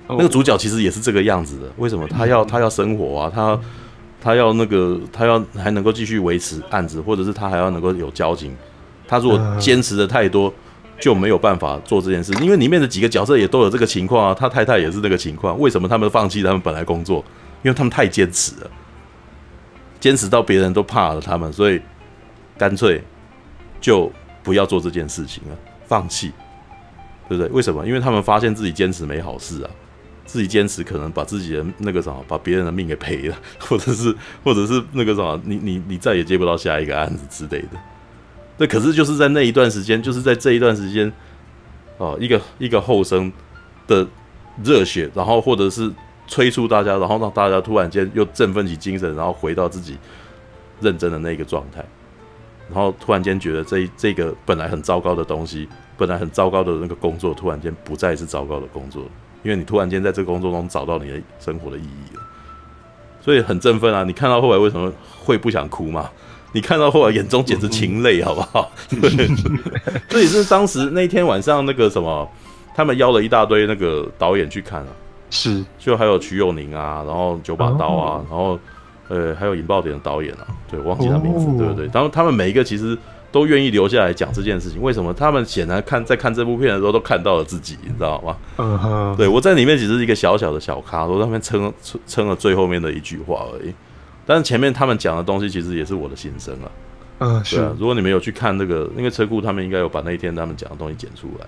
那个主角其实也是这个样子的，为什么？他要他要生活啊，他他要那个他要还能够继续维持案子，或者是他还要能够有交情。他如果坚持的太多。就没有办法做这件事，因为里面的几个角色也都有这个情况啊。他太太也是这个情况，为什么他们放弃他们本来工作？因为他们太坚持了，坚持到别人都怕了他们，所以干脆就不要做这件事情了，放弃，对不对？为什么？因为他们发现自己坚持没好事啊，自己坚持可能把自己的那个什么，把别人的命给赔了，或者是或者是那个什么，你你你再也接不到下一个案子之类的。对，可是就是在那一段时间，就是在这一段时间，哦，一个一个后生的热血，然后或者是催促大家，然后让大家突然间又振奋起精神，然后回到自己认真的那个状态，然后突然间觉得这这个本来很糟糕的东西，本来很糟糕的那个工作，突然间不再是糟糕的工作，因为你突然间在这个工作中找到你的生活的意义了，所以很振奋啊！你看到后来为什么会不想哭吗？你看到后来眼中简直噙泪，好不好？对，这也是当时那天晚上那个什么，他们邀了一大堆那个导演去看啊，是，就还有瞿友宁啊，然后九把刀啊，然后呃还有引爆点的导演啊，对，忘记他名字，对不对？然后他们每一个其实都愿意留下来讲这件事情，为什么？他们显然看在看这部片的时候都看到了自己，你知道吗？嗯哼，对我在里面只是一个小小的小咖，我在那边撑撑撑了最后面的一句话而已。但是前面他们讲的东西其实也是我的心声啊，嗯，是啊。如果你们有去看那个，因为车库他们应该有把那一天他们讲的东西剪出来，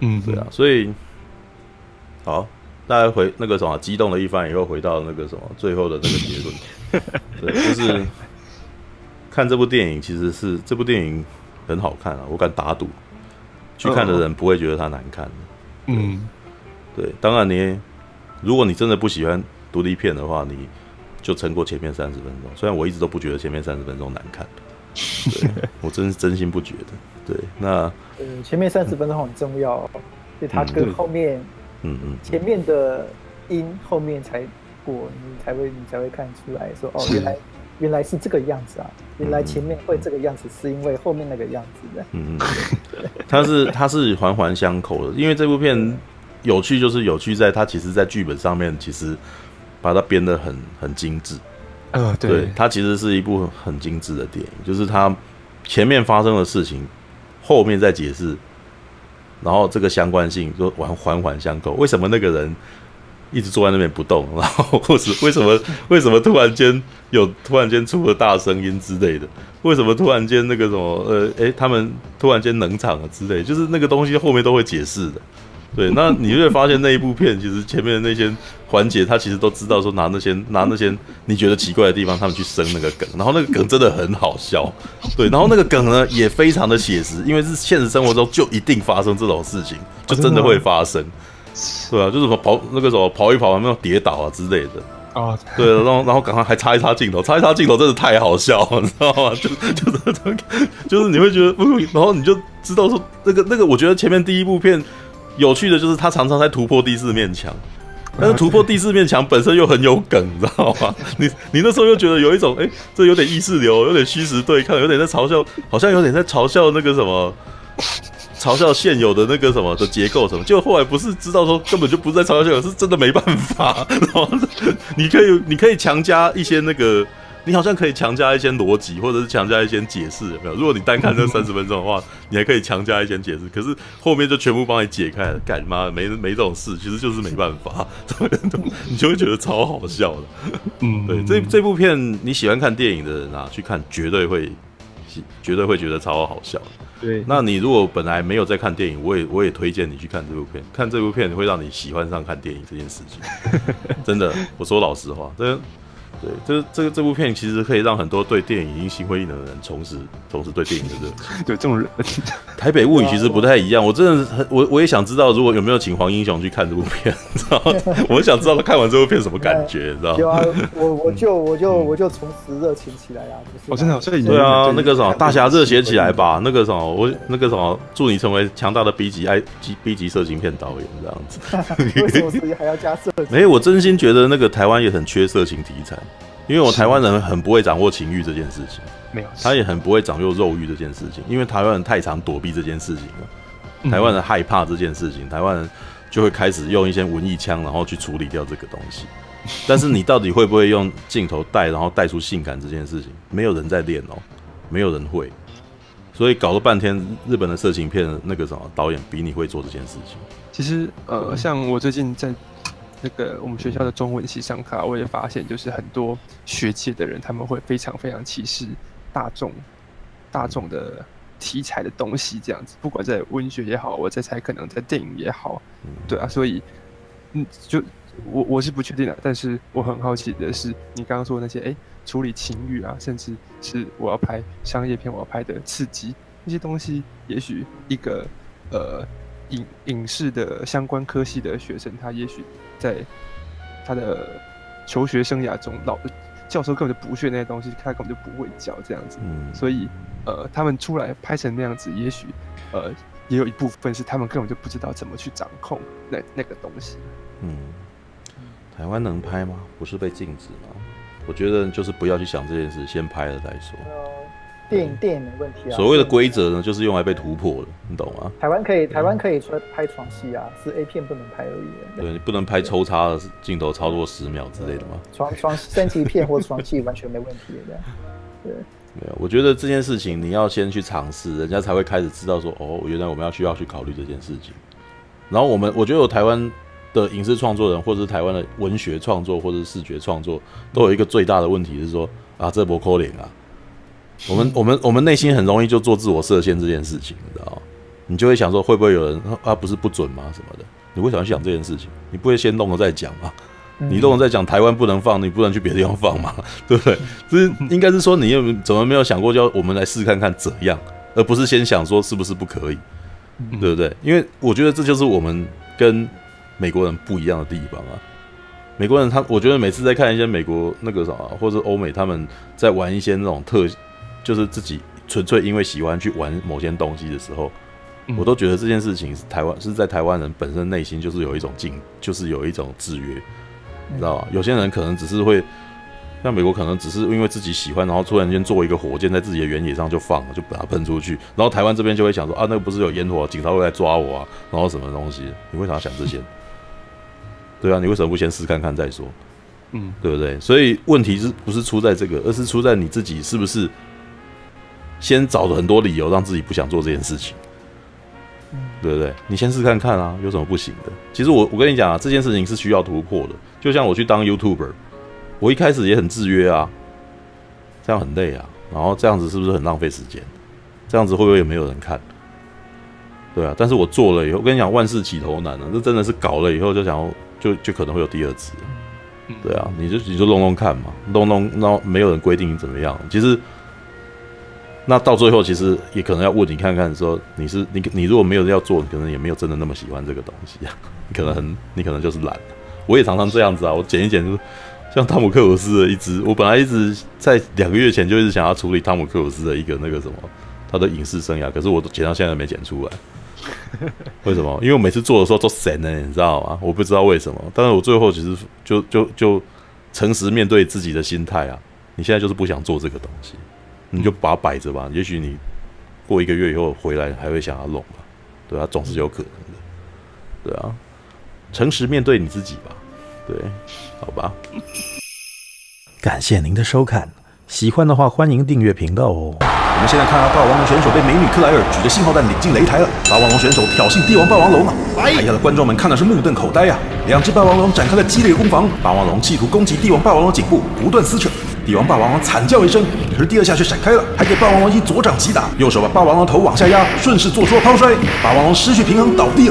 嗯，对啊。所以，好，大家回那个什么，激动了一番以后，回到那个什么最后的那个结论，[LAUGHS] 对，就是看这部电影，其实是这部电影很好看啊，我敢打赌，去看的人不会觉得它难看。嗯，对。当然你，如果你真的不喜欢独立片的话，你。就撑过前面三十分钟，虽然我一直都不觉得前面三十分钟难看，对，[LAUGHS] 我真是真心不觉得。对，那呃，前面三十分钟很重要，哦，就他跟后面，嗯嗯，前面的音后面才过，你才会你才会看出来说，哦，原来原来是这个样子啊，原来前面会这个样子，是因为后面那个样子的。嗯 [LAUGHS] 嗯，它是它是环环相扣的，因为这部片有趣就是有趣在它其实，在剧本上面其实。把它编得很很精致，呃，对，对，它其实是一部很精致的电影，就是它前面发生的事情，后面再解释，然后这个相关性就环环环相扣。为什么那个人一直坐在那边不动？[LAUGHS] 然后或是为什么为什么突然间有突然间出了大声音之类的？为什么突然间那个什么呃，诶，他们突然间冷场了之类，就是那个东西后面都会解释的。对，那你就会发现那一部片其实前面的那些环节，他其实都知道说拿那些拿那些你觉得奇怪的地方，他们去生那个梗，然后那个梗真的很好笑。对，然后那个梗呢也非常的写实，因为是现实生活中就一定发生这种事情，就真的会发生。对啊，就是跑那个什么跑一跑，有没有跌倒啊之类的。啊，对，然后然后赶快还插一插镜头，插一插镜头真的太好笑了，你知道吗？就就是就是你会觉得，然后你就知道说那个那个，我觉得前面第一部片有趣的就是他常常在突破第四面墙，但是突破第四面墙本身又很有梗，你知道吗？[LAUGHS] 你你那时候又觉得有一种，哎，这有点意识流，有点虚实对抗，有点在嘲笑，好像有点在嘲笑那个什么。嘲笑现有的那个什么的结构什么，就后来不是知道说根本就不是在嘲笑现有，是真的没办法。[LAUGHS] 然后你可以你可以强加一些那个，你好像可以强加一些逻辑，或者是强加一些解释，有没有？如果你单看这 [LAUGHS] 三十分钟的话，你还可以强加一些解释。[LAUGHS] 可是后面就全部帮你解开了，干妈没没这种事，其实就是没办法，[LAUGHS] 你就会觉得超好笑的。嗯，对，这这部片你喜欢看电影的人啊，去看绝对会，绝对会觉得超好笑。对，那你如果本来没有在看电影，我也我也推荐你去看这部片。看这部片会让你喜欢上看电影这件事情，真的，我说老实话，这。对，这这个这部片其实可以让很多对电影已经心灰意冷的人重拾重拾对电影的热情。[LAUGHS] 对，这种人，[LAUGHS] 台北物语其实不太一样。我真的很我我也想知道，如果有没有请黄英雄去看这部片，[LAUGHS] 知道我想知道他看完这部片什么感觉，知道有啊，我我就我就我就重拾热情起来啊！我真的，所以对啊，那个什么大侠热血起来吧，那个什么我那个什么祝你成为强大的 B 级 I 级 B 级色情片导演这样子。为什么自己还要加色情？没有，我真心觉得那个台湾也很缺色情题材。因为我台湾人很不会掌握情欲这件事情，没有，他也很不会掌握肉欲这件事情，因为台湾人太常躲避这件事情了，台湾人害怕这件事情，台湾人就会开始用一些文艺腔，然后去处理掉这个东西。但是你到底会不会用镜头带，然后带出性感这件事情，没有人在练哦，没有人会，所以搞了半天，日本的色情片那个什么导演比你会做这件事情。其实呃，像我最近在。那个我们学校的中文系上课，我也发现，就是很多学界的人，他们会非常非常歧视大众、大众的题材的东西，这样子。不管在文学也好，我在猜，可能在电影也好，对啊。所以，嗯，就我我是不确定的，但是我很好奇的是，你刚刚说那些，哎，处理情欲啊，甚至是我要拍商业片，我要拍的刺激那些东西，也许一个呃影影视的相关科系的学生，他也许。在他的求学生涯中，老教授根本就不学那些东西，他根本就不会教这样子。嗯，所以呃，他们出来拍成那样子，也许呃，也有一部分是他们根本就不知道怎么去掌控那那个东西。嗯，台湾能拍吗？不是被禁止吗？我觉得就是不要去想这件事，先拍了再说。电影电影没问题啊。所谓的规则呢，就是用来被突破的，你懂吗？台湾可以，台湾可以说拍床戏啊，是 A 片不能拍而已。对，你不能拍抽插的镜头超过十秒之类的吗？床床三级片或床戏完全没问题的。对，没有，我觉得这件事情你要先去尝试，人家才会开始知道说，哦，原来我们要需要去考虑这件事情。然后我们，我觉得有台湾的影视创作人，或者是台湾的文学创作，或者是视觉创作，都有一个最大的问题是说，啊，这不扣脸啊。我们我们我们内心很容易就做自我设限这件事情，你知道吗？你就会想说，会不会有人啊，不是不准吗？什么的？你会想去想这件事情，你不会先弄了再讲吗？你弄了再讲，台湾不能放，你不能去别的地方放吗？[LAUGHS] 对不对？就是应该是说，你有怎么没有想过，叫我们来试看看怎样，而不是先想说是不是不可以，对不对？因为我觉得这就是我们跟美国人不一样的地方啊。美国人他，我觉得每次在看一些美国那个啥，或者欧美他们在玩一些那种特。就是自己纯粹因为喜欢去玩某些东西的时候，我都觉得这件事情是台湾是在台湾人本身内心就是有一种禁，就是有一种制约，你知道吧？有些人可能只是会像美国，可能只是因为自己喜欢，然后突然间做一个火箭在自己的原野上就放了，就把它喷出去。然后台湾这边就会想说啊，那个不是有烟火，警察会来抓我啊，然后什么东西？你为啥要想这些？[LAUGHS] 对啊，你为什么不先试看看再说？嗯，对不对？所以问题是不是出在这个，而是出在你自己是不是？先找了很多理由让自己不想做这件事情，对不对？你先试看看啊，有什么不行的？其实我我跟你讲啊，这件事情是需要突破的。就像我去当 YouTuber，我一开始也很制约啊，这样很累啊，然后这样子是不是很浪费时间？这样子会不会也没有人看？对啊，但是我做了以后，我跟你讲，万事起头难啊，这真的是搞了以后就想要就就可能会有第二次，对啊，你就你就弄弄看嘛，弄弄然后没有人规定你怎么样，其实。那到最后，其实也可能要问你看看，说你是你你如果没有要做，你可能也没有真的那么喜欢这个东西啊。[LAUGHS] 你可能很，你可能就是懒。我也常常这样子啊，我剪一剪，就是像汤姆克鲁斯的一支，我本来一直在两个月前就一直想要处理汤姆克鲁斯的一个那个什么他的影视生涯，可是我都剪到现在没剪出来。为什么？因为我每次做的时候都神呢，你知道吗？我不知道为什么，但是我最后其实就就就诚实面对自己的心态啊。你现在就是不想做这个东西，你就把它摆着吧。也许你过一个月以后回来还会想要弄吧，对啊，总是有可能的，对啊，诚实面对你自己吧，对，好吧。感谢您的收看，喜欢的话欢迎订阅频道哦。我们现在看到霸王龙选手被美女克莱尔举着信号弹领进擂台了。霸王龙选手挑衅帝王霸王龙啊！台下的观众们看的是目瞪口呆啊！两只霸王龙展开了激烈攻防，霸王龙企图攻击帝王霸王龙颈部，不断撕扯。帝王霸王龙惨叫一声，可是第二下却闪开了，还给霸王龙一左掌击打，右手把霸王龙头往下压，顺势做出了抛摔，霸王龙失去平衡倒地了。